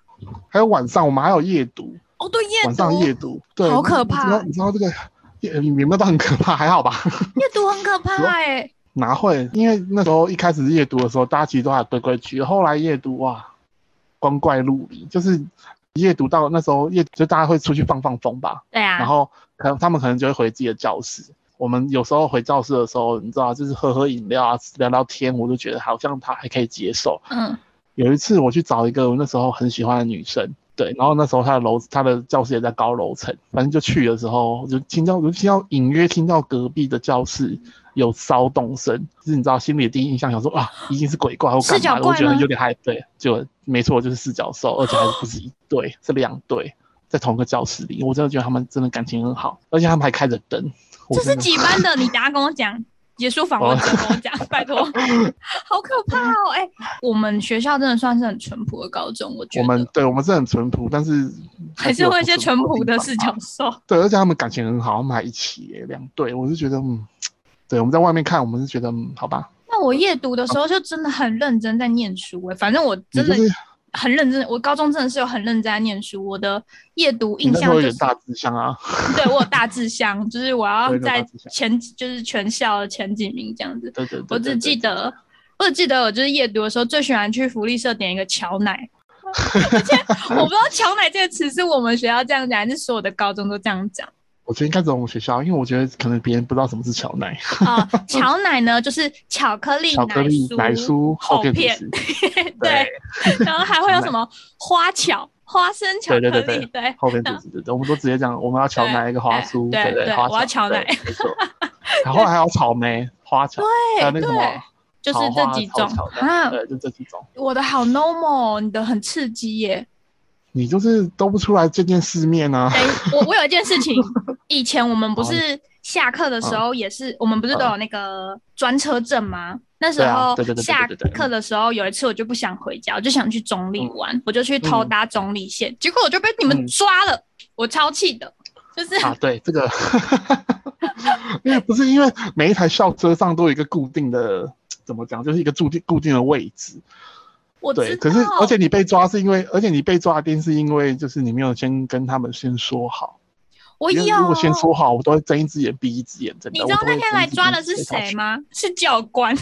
还有晚上我们还有夜读，哦，对，夜晚上，夜读，对，好可怕你知道怕你知道这个夜有没有到很可怕？还好吧。[LAUGHS] 夜读很可怕哎、哪会？因为那时候一开始夜读的时候，大家其实都还规规矩，后来夜读哇，光怪陆离，就是夜读到那时候夜，就大家会出去放放风吧，对啊，然后可能他们可能就会回自己的教室。我们有时候回教室的时候，你知道，就是喝喝饮料啊，聊聊天，我就觉得好像他还可以接受。嗯，有一次我去找一个我那时候很喜欢的女生，对，然后那时候他的楼他的教室也在高楼层，反正就去的时候就听到就听到隐约听到隔壁的教室有骚动声，就是你知道心里的第一印象想说啊，一定是鬼怪或干嘛，我觉得有点害，对，就没错，就是四脚兽，而且还不是一对，是两对。在同一个教室里，我真的觉得他们真的感情很好，而且他们还开着灯。这是几班的？你等下跟我讲。结束访问之后跟我讲，拜托，[LAUGHS] 好可怕哦！哎、我们学校真的算是很淳朴的高中，我觉得我们对我们是很淳朴，但是还是会一些淳朴的四事情。角兽。[LAUGHS] 对，而且他们感情很好，他们还一起耶两对，我是觉得嗯，对，我们在外面看，我们是觉得嗯，好吧，那我夜读的时候就真的很认真在念书哎、反正我真的就是很认真，我高中真的是有很认真在念书。我的夜读印象就是，大志向啊，[LAUGHS] 对我有大志向，就是我要在前就是全校的前几名这样子。对对对我只记，得，我只记得我就是夜读的时候最喜欢去福利社点一个乔奶，而 [LAUGHS] 且我不知道乔奶这个词是我们学校这样讲，还是所有的高中都这样讲我觉得应该走我们学校，因为我觉得可能别人不知道什么是巧奶，啊？[LAUGHS] 巧奶呢，就是巧克力巧克力奶酥厚厚片对，然后还会有什么花巧、花生巧克对对力，对对，厚片主食，对对，我们都直接讲我们要巧奶一个花酥，对对对花我要巧奶没错，[LAUGHS] 然后还有草莓花巧，还有那个什么对，就是这几种啊。对，就这几种。我的好 normal，你的很刺激耶。你就是都不出来见见世面啊！哎，我我有一件事情，[LAUGHS] 以前我们不是下课的时嗯候也是，我们不是都有那个专车证吗？那时候下课的时候，有一次我就不想回家，我就想去中立嗯玩，我就去偷搭中立线，结果我就被你们嗯抓了，我超气的，就是啊，对这个，[LAUGHS] 因为不是因为每一台校车上都有一个固定的，怎么讲，就是一个固定固定的位置。对，可是而且你被抓是因为，而且你被抓的定是因为就是你没有先跟他们先说好。我有。因为如果先说好，我都会睁一只眼闭一只眼，真的。你知道那天来抓的是谁？吗？是教官，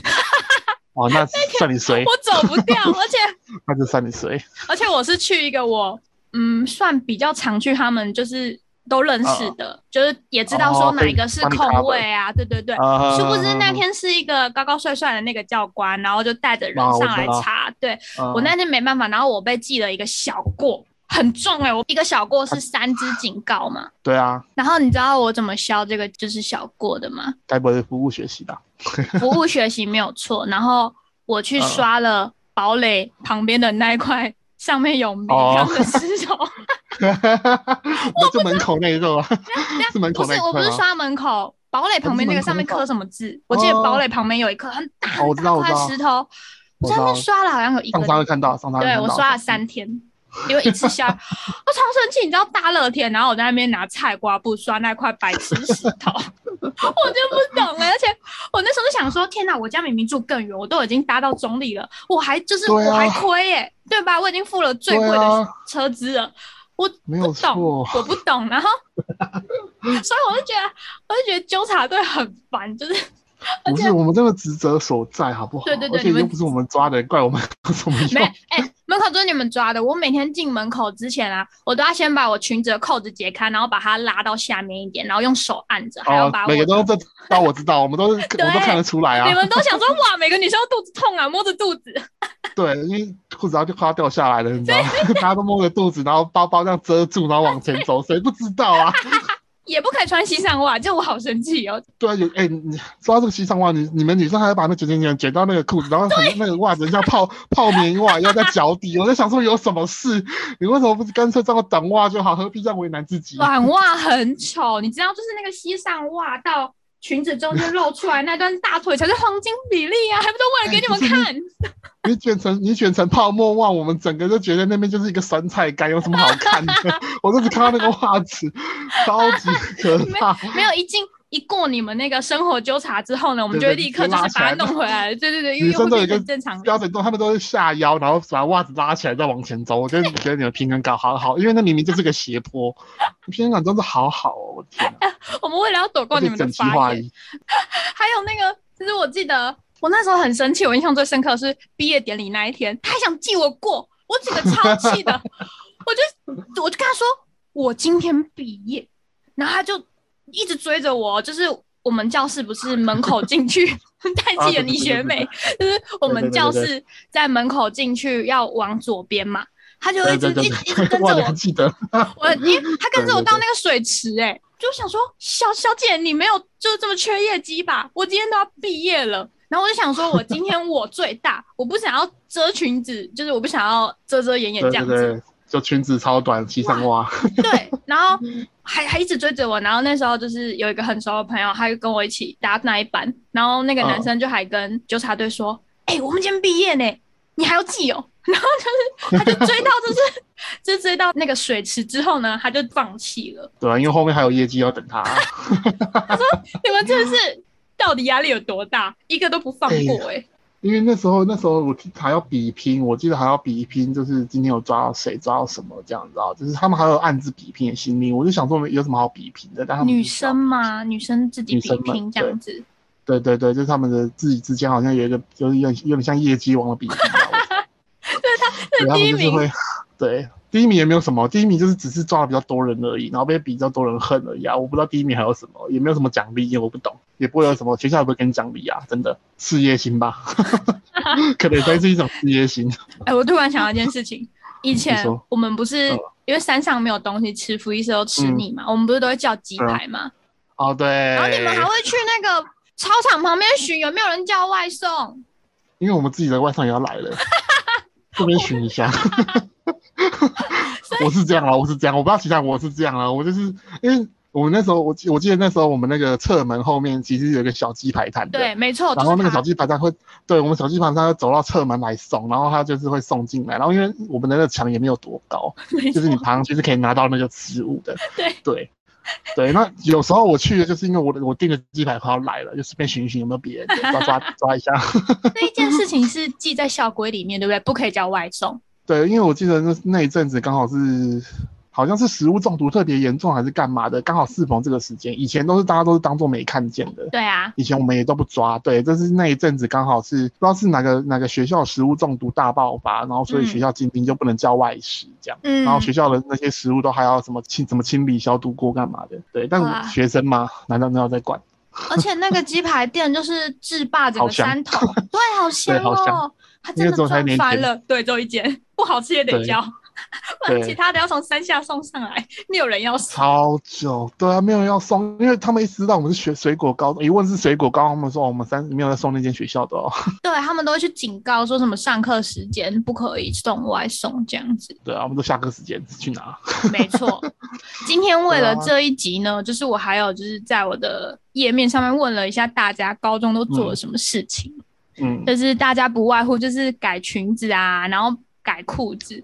[LAUGHS] 哦，那算你谁，我走不掉，[LAUGHS] 而且那就算你谁。而且我是去一个我嗯算比较常去他们就是都认识的，就是也知道说哪一个是空位啊，对对对。殊不知那天是一个高高帅帅的那个教官，然后就带着人上来查。对我那天没办法，然后我被记了一个小过，很重哎，我一个小过是三支警告嘛。对啊。[LAUGHS] 然后你知道我怎么消这个就是小过的吗？该不会是服务学习吧？[LAUGHS] 服务学习没有错。然后我去刷了堡垒旁边的那一块。上面有名堂的石头，[LAUGHS] [LAUGHS] 就门口那一个，[LAUGHS] 是门口那不是，我不是刷门口，堡垒旁边那个上面刻什么字？我记得堡垒旁边有一颗很大很大块石头，我在那边刷了好像有一个。上看到，上上对我刷了三天，因为一次下，[LAUGHS] 我超生气，你知道大热天，然后我在那边拿菜瓜布刷那块白痴石头。我就不懂了，而且我那时候就想说，天哪，我家明明住更远，我都已经搭到中立了，我还就是我还亏耶，对吧？我已经付了最贵的车资了，我不懂，我不懂，然后，[LAUGHS] 所以我就觉得，我就觉得纠察队很烦，就是。[LAUGHS] 不是我们这个职责所在，好不好？对对对，而且又不是我们抓的，怪我们什么用？没，哎，门口都是你们抓的。我每天进门口之前啊，我都要先把我裙子的扣子解开，然后把它拉到下面一点，然后用手按着，还要把每个都这，那 [LAUGHS] 我知道，我们都是，我们都看得出来啊。你们都想说哇，每个女生都肚子痛啊，摸着肚子。[LAUGHS] 对，因为裤子然后就快要掉下来了，你知道吗？大家都摸着肚子，然后包包这样遮住，然后往前走，谁不知道啊？也不可以穿西上袜，就我好生气哦。对啊，有哎，你说到这个西上袜，你你们女生还要把那卷卷卷卷到那个裤子，然后那个袜子像泡 [LAUGHS] 泡棉袜，要在脚底。我在想说有什么事？你为什么不是干脆穿个短袜就好，何必这样为难自己？短袜很丑，你知道，就是那个西上袜到。裙子中间露出来那段大腿才是黄金比例啊，还不都为了给你们看？你卷成你卷成泡沫袜，我们整个就觉得那边就是一个酸菜干，有什么好看的？[LAUGHS] 我都只看到那个袜子，超级可怕。没有一进。一过你们那个生活纠察之后呢，我们就会立刻就是把它弄回来。对对对，女生都有一个正常标准动他们都是下腰，然后把袜子拉起来再往前走。我觉得 [LAUGHS] 觉得你们平衡感好好，因为那明明就是个斜坡，[LAUGHS] 平衡感真的好好哦！我天，[LAUGHS] 我们为了要躲过你们的发言，还有那个，就是我记得我那时候很生气，我印象最深刻是毕业典礼那一天，他还想记我过，我整个超气的，我就我就跟他说我今天毕业，然后他就。一直追着我，就是我们教室不是门口进去，[LAUGHS] 太记得你学妹，就是我们教室在门口进去要往左边嘛，他就一直一一直跟 [LAUGHS] 着我，记得 [LAUGHS] 我，因为他跟着我到那个水池，哎，就想说小小姐你没有就这么缺业绩吧？我今天都要毕业了，然后我就想说我今天我最大，我不想要遮裙子，就是我不想要遮遮掩掩这样子。就裙子超短，七上袜。对，然后还还一直追着我，然后那时候就是有一个很熟的朋友，他就跟我一起搭那一班，然后那个男生就还跟纠察队说：“哎，我们今天毕业呢，你还要记哦。”然后就是他就追到，就是 [LAUGHS] 就追到那个水池之后呢，他就放弃了。对啊，因为后面还有业绩要等他。他说：“你们真的是到底压力有多大？一个都不放过哎。”因为那时候，那时候我还要比拼，我记得还要比拼，就是今天有抓到谁，抓到什么这样子啊，就是他们还有暗自比拼的心理。我就想说，有什么好比拼的？但他们女生嘛，女生自己比拼这样子。对对对，就是他们的自己之间好像有一个，就是有有点像业绩王的比拼。[LAUGHS] 对他，第一名。对。第一名也没有什么，第一名就是只是抓的比较多人而已，然后被比较多人恨而已啊！我不知道第一名还有什么，也没有什么奖励，我不懂，也不会有什么学校也不会给你奖励啊！真的事业心吧，[LAUGHS] 可能算是一种事业心。哎，我突然想到一件事情，以前我们不是因为山上没有东西吃，福利社都吃腻嘛，我们不是都会叫鸡排吗？哦，对。然后你们还会去那个操场旁边寻有没有人叫外送？因为我们自己的外送也要来了，[LAUGHS] 这边寻一下。[LAUGHS] 我是这样啊，我是这样，我不知道其他我是这样啊，我就是因为我们那时候，我我记得那时候我们那个侧门后面其实有一个小鸡排摊，对，没错。然后那个小鸡排摊会，对我们小鸡排摊会走到侧门来送，然后他就是会送进来，然后因为我们的那个墙也没有多高，[LAUGHS] 就是你爬上去是可以拿到那个食物的，对对 [LAUGHS] 对。那有时候我去的就是因为我我订的鸡排快要来了，就随便寻一寻有没有别人抓抓抓一下。[LAUGHS] 那一件事情是记在校规里面，对不对？不可以叫外送。对，因为我记得那那一阵子刚好是，好像是食物中毒特别严重还是干嘛的，刚好适逢这个时间。以前都是大家都是当做没看见的。对啊，以前我们也都不抓。对，这是那一阵子刚好是不知道是哪个哪个学校食物中毒大爆发，然后所以学校禁令就不能叫外食这样。嗯，然后学校的那些食物都还要什么清怎么清理消毒过干嘛的。对，但学生嘛，难道都要在管？而且那个鸡排店就是制霸整个山头，对，好 [LAUGHS] 香哦，他真的赚翻了。对，就一间不好吃也得叫。[LAUGHS] 其他的要从山下送上来，没有人要送。超久，对啊，没有人要送，因为他们一知道我们是学水果高中，一问是水果高中，他们说我们三没有在送那间学校的哦。[LAUGHS] 对他们都会去警告，说什么上课时间不可以送外送这样子。对啊，我们都下课时间去拿。[LAUGHS] 没错，今天为了这一集呢，就是我还有就是在我的页面上面问了一下大家高中都做了什么事情，嗯，就是大家不外乎就是改裙子啊，然后改裤子。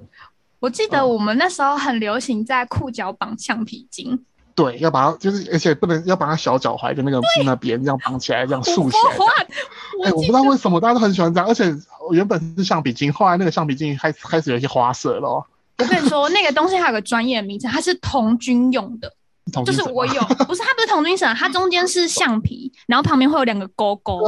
我记得我们那时候很流行在裤脚绑橡皮筋，对，要把它就是，而且不能要把它小脚踝的那个那边这样绑起来，这样竖起来。哎，我不知道为什么大家都很喜欢这样，而且原本是橡皮筋，后来那个橡皮筋开始开始有一些花色了。[LAUGHS] 我跟你说，那个东西还有个专业名称，它是童军用的，就是我有，不是它不是童军绳，它中间是橡皮，然后旁边会有两个勾勾。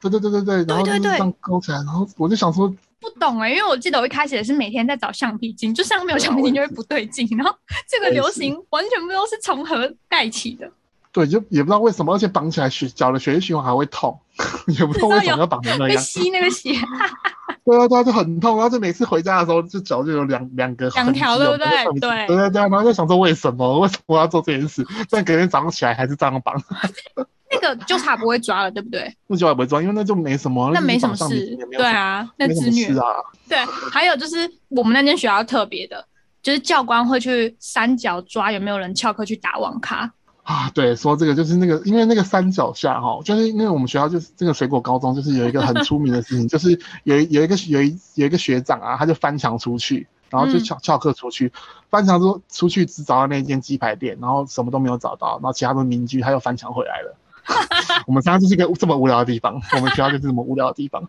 对对对对对对，然后这样勾起来，然后我就想说。不懂哎，因为我记得我一开始也是每天在找橡皮筋，就上面有橡皮筋就会不对劲，然后这个流行完全不知道是从何带起的。对，就也不知道为什么，而且绑起来血脚的血液循环还会痛，[LAUGHS] 也不知道为什么要绑成那样。被吸那个血。[LAUGHS] 对啊，对啊，就很痛，然后就每次回家的时候，就脚就有两两个两条，对不对？对对对，然后就想说为什么？为什么要做这件事？但隔天早上起来还是这样绑。[LAUGHS] 那个纠察不会抓了，对不对？不纠察不会抓，因为那就没什么，那没什么事。对啊，那自虐啊。对，还有就是我们那间学校特别的，就是教官会去山脚抓有没有人翘课去打网咖啊。对，说这个就是那个，因为那个山脚下哈，就是因为我们学校就是这个水果高中，就是有一个很出名的事情，[LAUGHS] 就是有有一个有一有一个学长啊，他就翻墙出去，然后就翘翘课出去，翻墙出出去只找到那间鸡排店，然后什么都没有找到，然后其他的民居他又翻墙回来了。[LAUGHS] 我们家就是一个这么无聊的地方，[LAUGHS] 我们学校就是这么无聊的地方。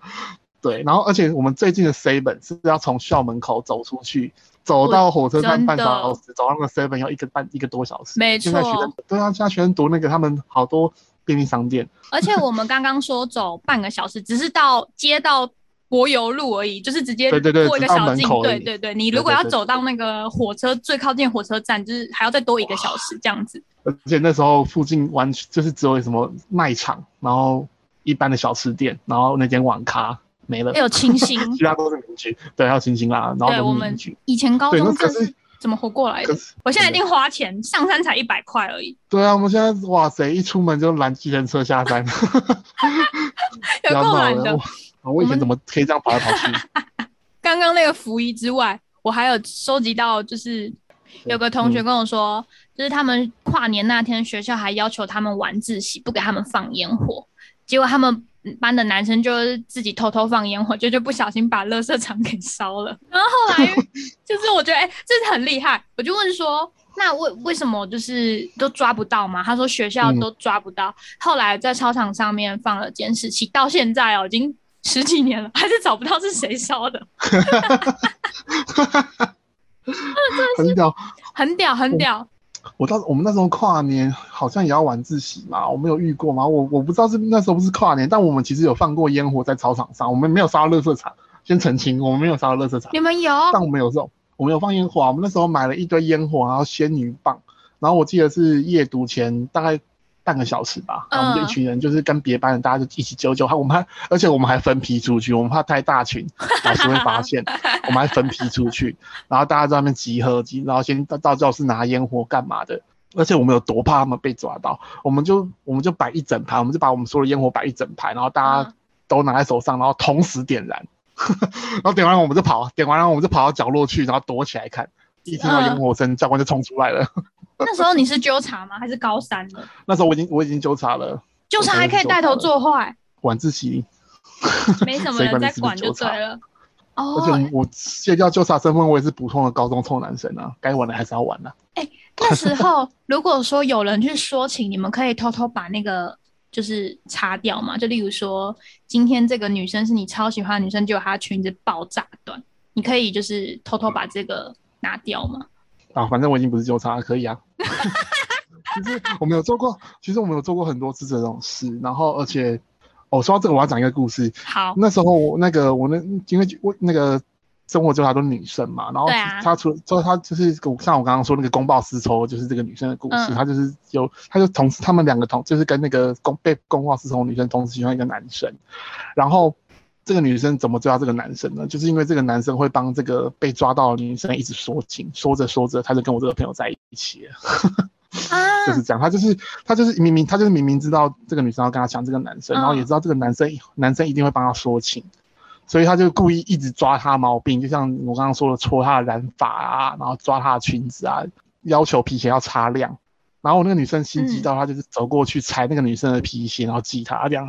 对，然后而且我们最近的 seven 是要从校门口走出去，走到火车站半小时，走到那个 seven 要一个半一个多小时。没错，对啊，现在学生读那个他们好多便利商店。[LAUGHS] 而且我们刚刚说走半个小时，只是到街道。柏油路而已，就是直接过一个小径。对对对，你如果要走到那个火车最靠近火车站，就是还要再多一个小时这样子。而且那时候附近完全就是只有什么卖场，然后一般的小吃店，然后那间网咖没了。还有清新，[LAUGHS] 其他都是民居。对，还有清新啦。然后我们以前高中这是怎么活过来的？我现在一定花钱上山才一百块而已。对啊，我们现在哇塞，一出门就拦计程车下山，[LAUGHS] 有够 [LAUGHS] 难的。我以前怎么可以这样跑来跑去？[LAUGHS] 刚刚那个服仪之外，我还有收集到，就是有个同学跟我说，就是他们跨年那天学校还要求他们晚自习不给他们放烟火，结果他们班的男生就是自己偷偷放烟火，就就不小心把垃圾场给烧了。[LAUGHS] 然后后来就是我觉得哎，这是很厉害，我就问说，那为为什么就是都抓不到嘛？他说学校都抓不到，后来在操场上面放了监视器，到现在哦已经。十几年了，还是找不到是谁烧的。[LAUGHS] 很屌，很屌，很屌。我到我们那时候跨年好像也要晚自习嘛，我没有遇过嘛？我我不知道是那时候不是跨年，但我们其实有放过烟火在操场上，我们没有烧到垃圾场。先澄清，我们没有烧到垃圾场。你们有？但我们有这种，我们有放烟火。我们那时候买了一堆烟火，然后仙女棒，然后我记得是夜读前大概。半个小时吧，然后我们就一群人，就是跟别班的大家就一起揪揪，还我们还，而且我们还分批出去，我们怕太大群老师会发现，[LAUGHS] 我们还分批出去，然后大家在那边集合集，然后先到到教室拿烟火干嘛的，而且我们有多怕他们被抓到，我们就我们就摆一整排，我们就把我们所有的烟火摆一整排，然后大家都拿在手上，然后同时点燃，[LAUGHS] 然后点完我们就跑，点完了我们就跑到角落去，然后躲起来看。一听到烟火声，教官就冲出来了。那时候你是纠察吗？还是高三的？[LAUGHS] 那时候我已经我已经纠察了。纠察还可以带头做坏？晚自习，[LAUGHS] 没什么人在管就对了。哦。而且我卸掉纠察身份，我也是普通的高中臭男生啊，该玩的还是要玩的。哎，那时候如果说有人去说情，你们可以偷偷把那个就是擦掉嘛？就例如说，今天这个女生是你超喜欢的女生，结果她裙子爆炸断，你可以就是偷偷把这个。拿掉吗？啊，反正我已经不是纠察了，可以啊。[LAUGHS] [LAUGHS] 其实我们有做过，其实我们有做过很多次这种事，然后而且，哦，说到这个，我要讲一个故事。好，那时候我那个我那因为我那个生活纠察都是女生嘛，然后她除了就她就是像我刚刚说那个公报私仇，就是这个女生的故事，嗯她就是有她就同时他们两个同就是跟那个公被公报私仇的女生同时喜欢一个男生，然后。这个女生怎么追到这个男生呢？就是因为这个男生会帮这个被抓到的女生一直说情，说着说着，他就跟我这个朋友在一起了。啊，[LAUGHS] 就是这样，他就是他就是明明他就是明明知道这个女生要跟他抢这个男生，嗯然后也知道这个男生男生一定会帮他说情，所以他就故意一直抓他毛病，就像我刚刚说的，戳他的染发啊，然后抓他的裙子啊，要求皮鞋要擦亮。然后那个女生心急到，她就是走过去踩那个女生的皮鞋，然后挤她，这样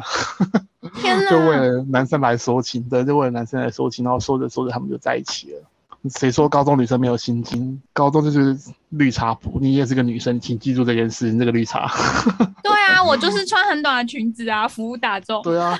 天哪！就为了男生来说情，对，就为了男生来说情，然后说着说着他们就在一起了。谁说高中女生没有心机？高中就是绿茶婊，你也是个女生，请记住这件事，你这个绿茶。[LAUGHS] 对啊，我就是穿很短的裙子啊，服务大众。对啊，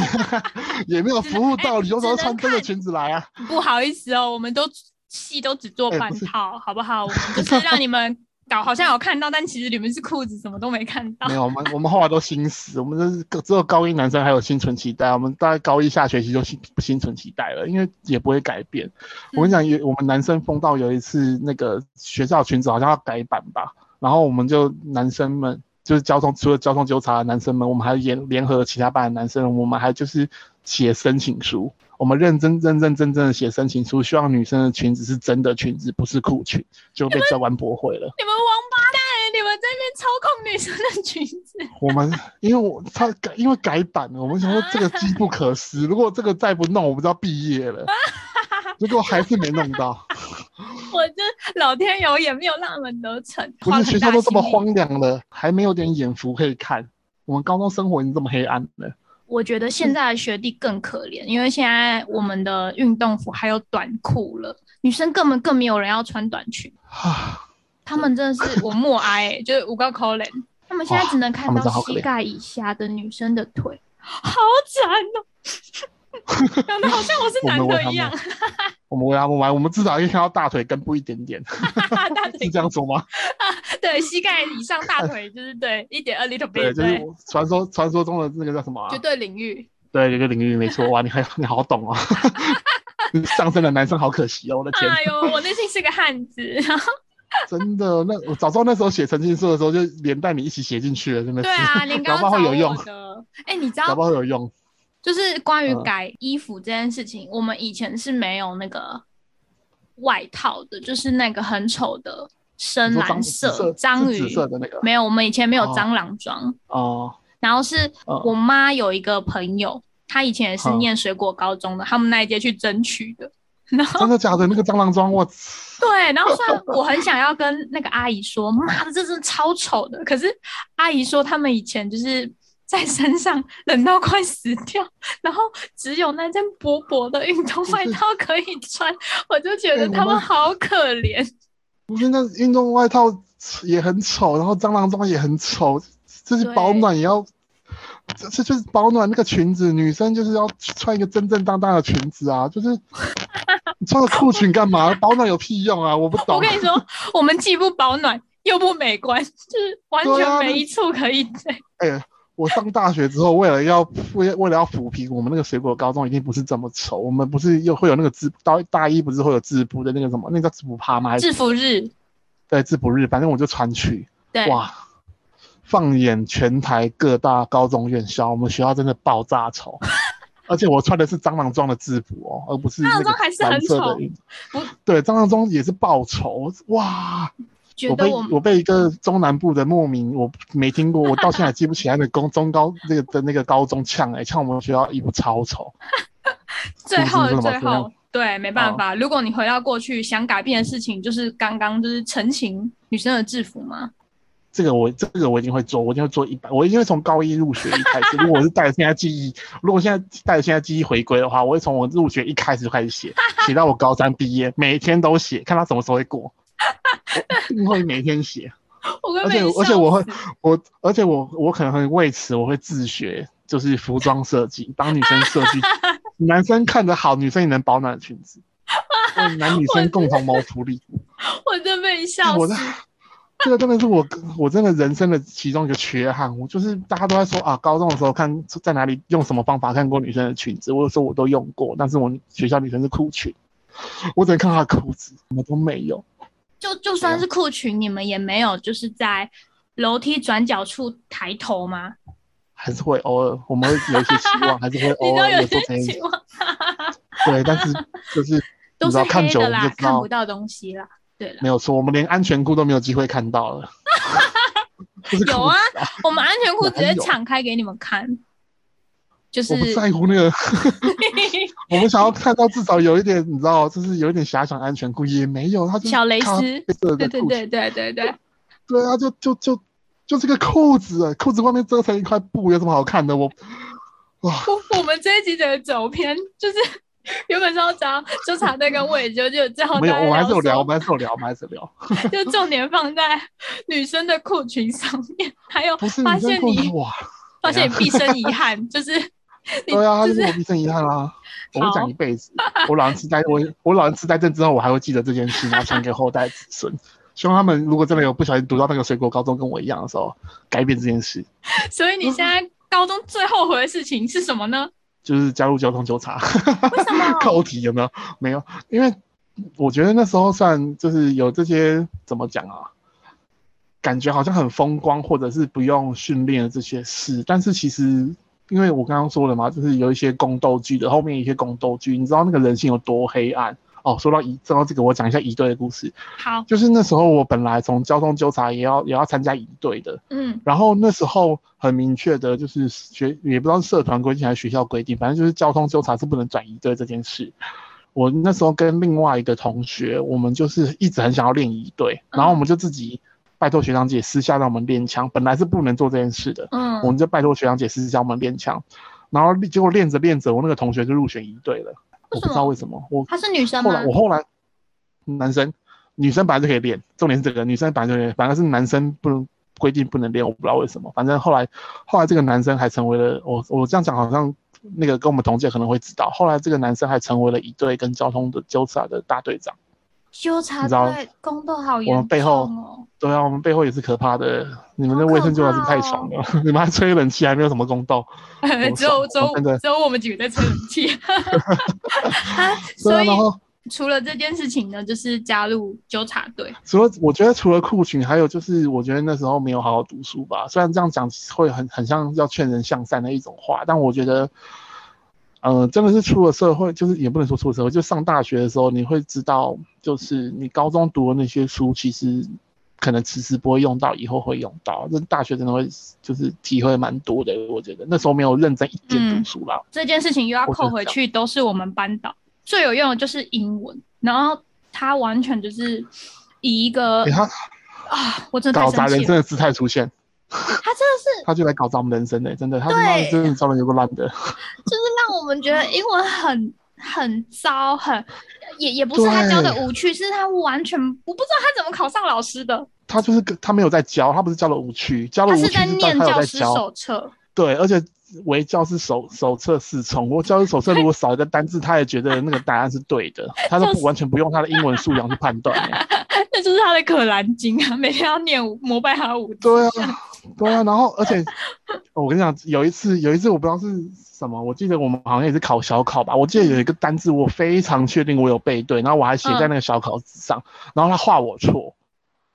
[LAUGHS] 也没有服务到，你有时候穿这个裙子来啊。不好意思哦，我们都戏都只做半套，好不好？我们就是让你们搞好像有看到，但其实里面是裤子，什么都没看到没。有，我们我们后来都心死，我们就是只有高一男生还有心存期待，我们大概高一下学期就心不心存期待了，因为也不会改变。我跟你讲，有我们男生疯到有一次那个学校裙子好像要改版吧，然后我们就男生们就是交通除了交通纠察的男生们，我们还联联合其他班的男生，我们还就是写申请书，我们认真认认真真的写申请书，希望女生的裙子是真的裙子，不是裤裙，就被教官驳回了。你们王八蛋，你们在那边操控女生的裙子，我们因为我他改因为改版了，我们想说这个机不可失，如果这个再不弄，我们就要毕业了。[LAUGHS] 结果还是没弄到，我这老天有眼，没有让我们得逞。不是学校都这么荒凉了，还没有点眼福可以看。我们高中生活已经这么黑暗了，我觉得现在的学弟更可怜，因为现在我们的运动服还有短裤了，女生根本更没有人要穿短裙，[SIGHS] 啊，他们真的是我默哀、欸，就是五个可怜，他们现在只能看到膝盖以下的女生的腿，好惨哦、[LAUGHS] 讲的好像我是 [LAUGHS] 男的一样，[LAUGHS] 我们为他们玩，我们至少可以看到大腿根部一点点，是这样说吗？对膝盖以上大腿就是对一点二 little 对，bit，就是传说传说中的那个叫什么、啊绝？对领域。对，绝对领域没错，哇，你还你好懂哦。[LAUGHS] 上升的男生好可惜哦，我的天！哎呦，我内心是个汉子，真的，那我早知道那时候写陈情书的时候，就连带你一起写进去了，真的是。对啊，连搞刚刚找不好会有用，的，哎、你知搞不道，好会有用。就是关于嗯改衣服这件事情，我们以前是没有那个外套的，就是那个很丑的深蓝色色章鱼色的那个没有，我们以前没有哦蟑螂装，哦，然后是嗯我妈有一个朋友，她以前也是嗯念水果高中的，他们那一届去争取的。然后真的假的？那个蟑螂装，我 [LAUGHS] 对，然后虽然我很想要跟那个阿姨说，妈的，这真的超丑的，可是阿姨说他们以前就是在山上冷到快死掉，然后只有那件薄薄的运动外套可以穿，我就觉得他们好可怜。不是那运动外套也很丑，然后蟑螂装也很丑，就是保暖也要，这这就是保暖那个裙子，女生就是要穿一个正正当当的裙子啊，就是你 [LAUGHS] 穿个裤裙干嘛？保暖有屁用啊？我不懂。我跟你说，我们既不保暖又不美观，就是完全没一处可以对。[LAUGHS] 哎、我上大学之后，为了要为为了要抚平我们那个水果高中，一定不是这么丑。我们不是又会有那个制大大一不是会有制服的那个什么，那个叫制服趴吗？制服日，对制服日？反正我就穿去，对，哇！放眼全台各大高中院校，我们学校真的爆炸丑，而且我穿的是蟑螂装的制服哦，而不是蟑螂那个装还是很丑对，蟑螂装也是爆丑哇！我被觉得我我被一个中南部的莫名我没听过，我到现在记不起来那公中高那个的那个高中呛哎、呛我们学校衣服超丑，[LAUGHS] 最后的最后，对，没办法。如果你回到过去，想改变的事情就是刚刚就是澄清女生的制服嘛。这个我这个我一定会做，我一定会做一百，我一定会从高一入学一开始。如果我是带着现在记忆，如果现在带着现在记忆回归的话，我会从我入学一开始就开始写，写到我高三毕业，每天都写，看他什么时候会过，我一定会每天写。[LAUGHS] 我而且而且我会我而且我我可能会为此我会自学，就是服装设计，帮女生设计，男生看着好，女生也能保暖的裙子，为男女生共同谋福利。[LAUGHS] 我真被你笑我死的。[LAUGHS] 这个真的是我我真的人生的其中一个缺憾。我就是大家都在说啊，高中的时候看在哪里用什么方法看过女生的裙子，我有说我都用过，但是我学校女生是裤裙，我只能看她的裤子，什么都没有。就就算是裤裙，你们也没有就是在楼梯转角处抬头吗？还是会偶尔，我们会有一些期望，还是会 [LAUGHS] 偶尔有些期。望，对，但是就是 [LAUGHS] 都是看久了就看不到东西啦。对了，没有错，我们连安全裤都没有机会看到了。[LAUGHS] 有啊我们安全裤直接敞开给你们看，就是我不在乎那个，[LAUGHS] 我们想要看到至少有一点，你知道，就是有一点遐想安全裤也没有，它就是小蕾丝对的裤子，对对对对对，对啊，就就就就这个裤子啊，裤子外面遮成一块布，有什么好看的？我哇，我我们这一集的走偏就是原本是要讲纠察队跟魏就，就最后没有，我们还是有聊，我们还是有聊，我们还是有聊。就重点放在女生的裤裙上面，还有发现你哇，发现你毕生遗憾，[LAUGHS] 就是你 [LAUGHS] 对啊，他是我毕生遗憾啦。我会好讲一辈子。我老人痴呆，我我老人痴呆症之后，我还会记得这件事，然后传给后代子孙。希望他们如果真的有不小心读到那个水果高中跟我一样的时候，改变这件事，所以你现在高中最后悔的事情是什么呢？[LAUGHS] 就是加入交通纠察。为什么？[LAUGHS] 扣题有没有？没有，因为我觉得那时候算就是有这些怎么讲啊，感觉好像很风光，或者是不用训练的这些事，但是其实因为我刚刚说了嘛，就是有一些宫斗剧的后面一些宫斗剧，你知道那个人性有多黑暗哦。说到一说到这个，我讲一下一队的故事，好，就是那时候我本来从交通纠察也要也要参加一队的，嗯然后那时候很明确的就是学也不知道是社团规定还是学校规定，反正就是交通纠察是不能转一队这件事。我那时候跟另外一个同学，我们就是一直很想要练一队，然后我们就自己拜托学长姐私下让我们练枪，本来是不能做这件事的，嗯我嗯，们就拜托学长姐私下让我们练枪，然后结果练着练着，我那个同学就入选一队了，我不知道为什么，我她是女生吗后来？我后来男生女生本来就可以练，重点是这个女生本来就可以练，反正是男生不能规定不能练，我不知道为什么。反正后来后来这个男生还成为了我我这样讲好像那个跟我们同届可能会知道，后来这个男生还成为了一队跟交通的纠察的大队长。纠察队宫斗好我严们背后重哦。对啊，我们背后也是可怕的，你们的卫生纠察是太爽了，[LAUGHS] 你们还吹冷气，还没有什么公道。[LAUGHS] 只有只有只有我们几个在吹冷气。[LAUGHS] 所以除了这件事情呢，就是加入纠察队。除了我觉得除了酷群，还有就是我觉得那时候没有好好读书吧。虽然这样讲会很很像要劝人向善的一种话，但我觉得，呃，真的是出了社会，就是也不能说出了社会，就上大学的时候，你会知道，就是你高中读的那些书，其实可能迟迟不会用到，以后会用到。这大学真的会就是体会蛮多的。我觉得那时候没有认真一点读书啦。这件事情又要扣回去，都是我们班导最有用的就是英文，然后他完全就是以一个啊，我真的搞砸人生的姿态出现，[LAUGHS] 他真的是他就来搞砸我们人生的、真的，他真的招人有个烂的。[LAUGHS] 就是让我们觉得英文很很糟，很也也不是他教的无趣，是他完全我不知道他怎么考上老师的，他就是他没有在教，他不是教了无趣，教了无趣他是在念教师，手册。[LAUGHS] 对，而且为教师手手册四重，我教师手册如果少一个单字，他也觉得那个答案是对的，他都不完全不用他的英文素养去判断、欸。那就是他的可兰经啊，每天要念五膜拜他五次。对啊，对啊，然后而且 [LAUGHS] 我跟你讲，有一次有一次我不知道是什么，我记得我们好像也是考小考吧，我记得有一个单字我非常确定我有背对，然后我还写在那个小考纸上，然后他画我错。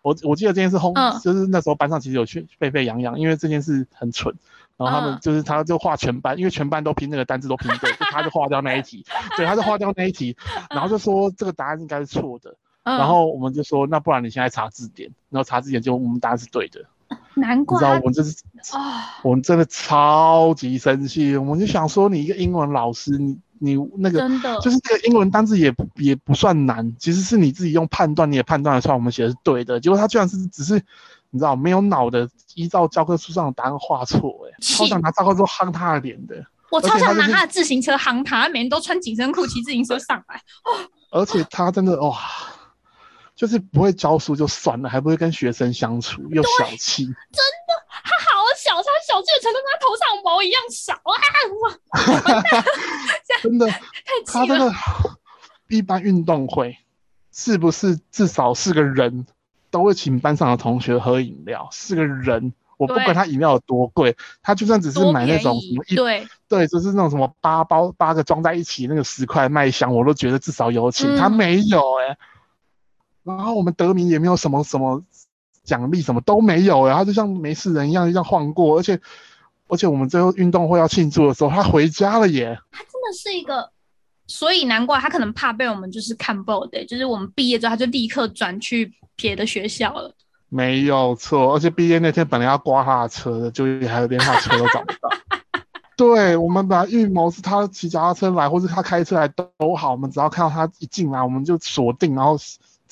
我我记得这件事轰，嗯就是那时候班上其实有去沸沸扬扬，因为这件事很蠢，然后他们嗯。就是他就画全班，因为全班都拼那个单字都拼对，就他就画掉那一题，[LAUGHS] 对，他就画掉那一题，然后就说这个答案应该是错的，嗯。然后我们就说那不然你现在查字典，然后查字典就我们答案是对的，难怪你知道我们就是啊，我们真的超级生气，我们就想说你一个英文老师，你你那个真的。就是这个英文单字也也不算难，其实是你自己用判断你也判断得出来我们写的是对的，结果他居然是只是你知道没有脑的依照教科书上的答案画错，哎，气。超想拿教科书夯他的脸的，我超想拿他的自行车夯他，他每天都穿紧身裤骑自行车上来。而且他真的哇。就是不会教书就算了，还不会跟学生相处，又小气。真的他好小，他小气的程度跟他头上毛一样少啊！哇，[LAUGHS] 真的，[LAUGHS] 太气了。他真的一般运动会，是不是至少是个人都会请班上的同学喝饮料？是个人，我不管他饮料有多贵，他就算只是多买那种什么一对对，就是那种什么八包八个装在一起那个十块麦香，我都觉得至少有请。他嗯没有哎、然后我们得名也没有什么什么奖励，什么都没有然后就像没事人一样，就这样晃过，而且而且我们最后运动会要庆祝的时候，他回家了耶。他真的是一个，所以难怪他可能怕被我们就是看爆的、就是我们毕业之后他就立刻转去别的学校了。没有错，而且毕业那天本来要刮他的车的，就还有连他的车都找不到。[LAUGHS] 对我们本来预谋是他骑脚踏车来，或是他开车来都都好，我们只要看到他一进来，我们就锁定，然后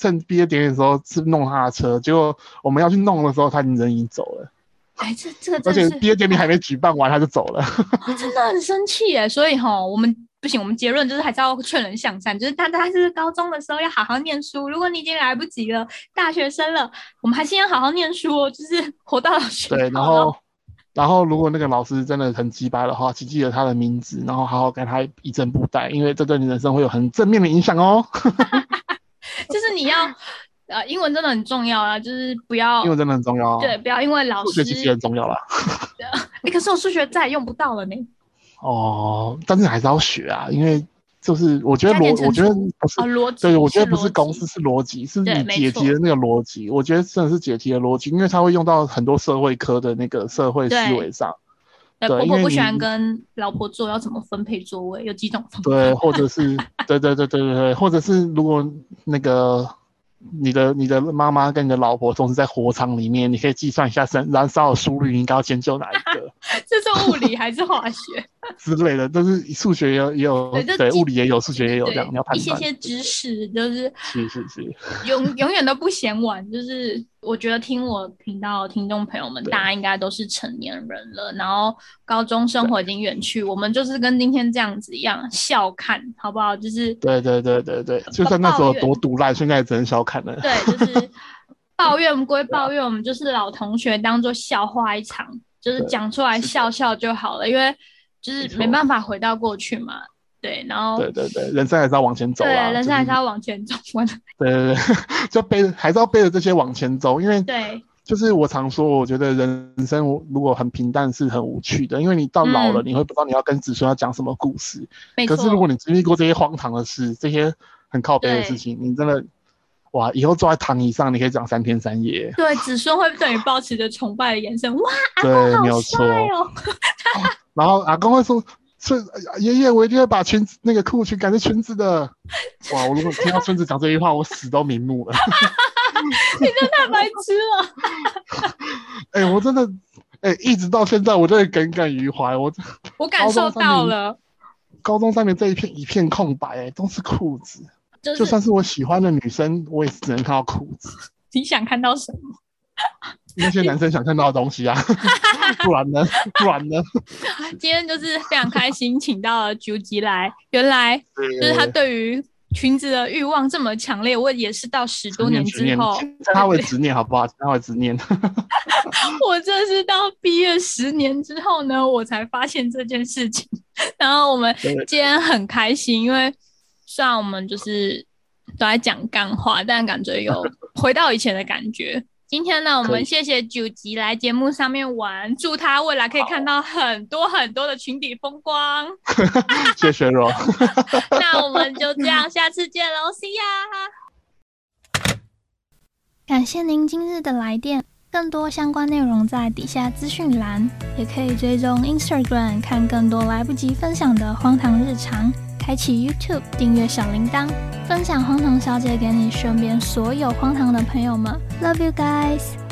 趁毕业典礼的时候去弄他的车。结果我们要去弄的时候，他已经人已经走了，哎，这这个而且真的是毕业典礼还没举办完他就走了。[LAUGHS] 真的很生气耶。所以哈，我们不行，我们结论就是还是要劝人向善，就是他他是高中的时候要好好念书。如果你已经来不及了，大学生了，我们还是要好好念书哦，就是活到老学对，然后然后如果那个老师真的很鸡掰的话，请记得他的名字，然后好好给他一针布袋，因为这对你人生会有很正面的影响哦。[LAUGHS] 就是你要呃，英文真的很重要啊，就是不要英文真的很重要哦。对，不要因为老师数学其实很重要啦。欸可是我数学再也用不到了呢。哦，但是还是要学啊，因为就是我觉得逻，我觉得不是哦，，逻辑对，我觉得不是公式，是逻辑，是你解题的那个逻辑。我觉得真的是解题的逻辑，因为它会用到很多社会科的那个社会思维上，婆婆不喜欢跟老婆坐，要怎么分配座位？有几种方法？对，或者是 [LAUGHS] 对对对对对对，或者是如果那个你的你的妈妈跟你的老婆同时在火场里面，你可以计算一下燃燃烧的速率，你应该要先救哪一个 [LAUGHS] 这是物理还是化学？[LAUGHS] 之类的。都是数学也有也有对物理也有，数学也有这样，你要判一些。些知识就是是是是，永永远都不嫌晚。就是我觉得听我频道的听众朋友们，大家应该都是成年人了，然后高中生活已经远去，我们就是跟今天这样子一样笑看，好不好？就是对对对对对，就算那时候多毒烂，现在也只能笑看了。对，就是 [LAUGHS] 抱怨归抱怨，我们就是老同学，当做笑话一场，就是对讲出来笑笑就好了，因为就是没办法回到过去嘛。对，然后对对对，人生还是要往前走对啊。人生还是要往前走。对对 [LAUGHS] 对，[LAUGHS] 就背着还是要背着这些往前走，因为对就是我常说，我觉得人生如果很平淡是很无趣的，因为你到老了，嗯你会不知道你要跟子孙要讲什么故事。没可是如果，你经历过这些荒唐的事，这些很靠背的事情，你真的哇，以后坐在躺椅上，你可以讲三天三夜。对子孙会对你抱持着崇拜的眼神，哇，对，好没有错。帅哦！[LAUGHS] 然后阿公会说：“孙爷爷，我一定会把裙子那个裤裙改成裙子的。[LAUGHS] ”哇，我如果听到孙子讲这句话，我死都瞑目了。你真的太白痴了，[LAUGHS] 哎、我真的，哎、一直到现在，我真的耿耿于怀。我我感受到了，高中上面这一片一片空白、哎，都是裤子。就就算是我喜欢的女生，我也只能看到裤子。[LAUGHS] 你想看到什么？那些男生想看到的东西啊，[LAUGHS] 不然呢？不然呢？今天就是非常开心，请到了九吉来，原来就是他对于裙子的欲望这么强烈，我也是到十多年之后，他会执念好不好？他会执念。[LAUGHS] 我这是到毕业十年之后呢，我才发现这件事情。然后我们今天很开心，因为虽然我们就是都在讲干话，但感觉有回到以前的感觉。今天呢，我们谢谢九吉来节目上面玩，祝他未来可以看到很多很多的群体风光。[LAUGHS] 谢谢若。[LAUGHS] 那我们就这样，下次见喽，[LAUGHS] See ya！感谢您今日的来电，更多相关内容在底下资讯栏，也可以追踪 Instagram 看更多来不及分享的荒唐日常，开启 YouTube 订阅小铃铛，分享荒唐小姐给你身边所有荒唐的朋友们，Love you guys！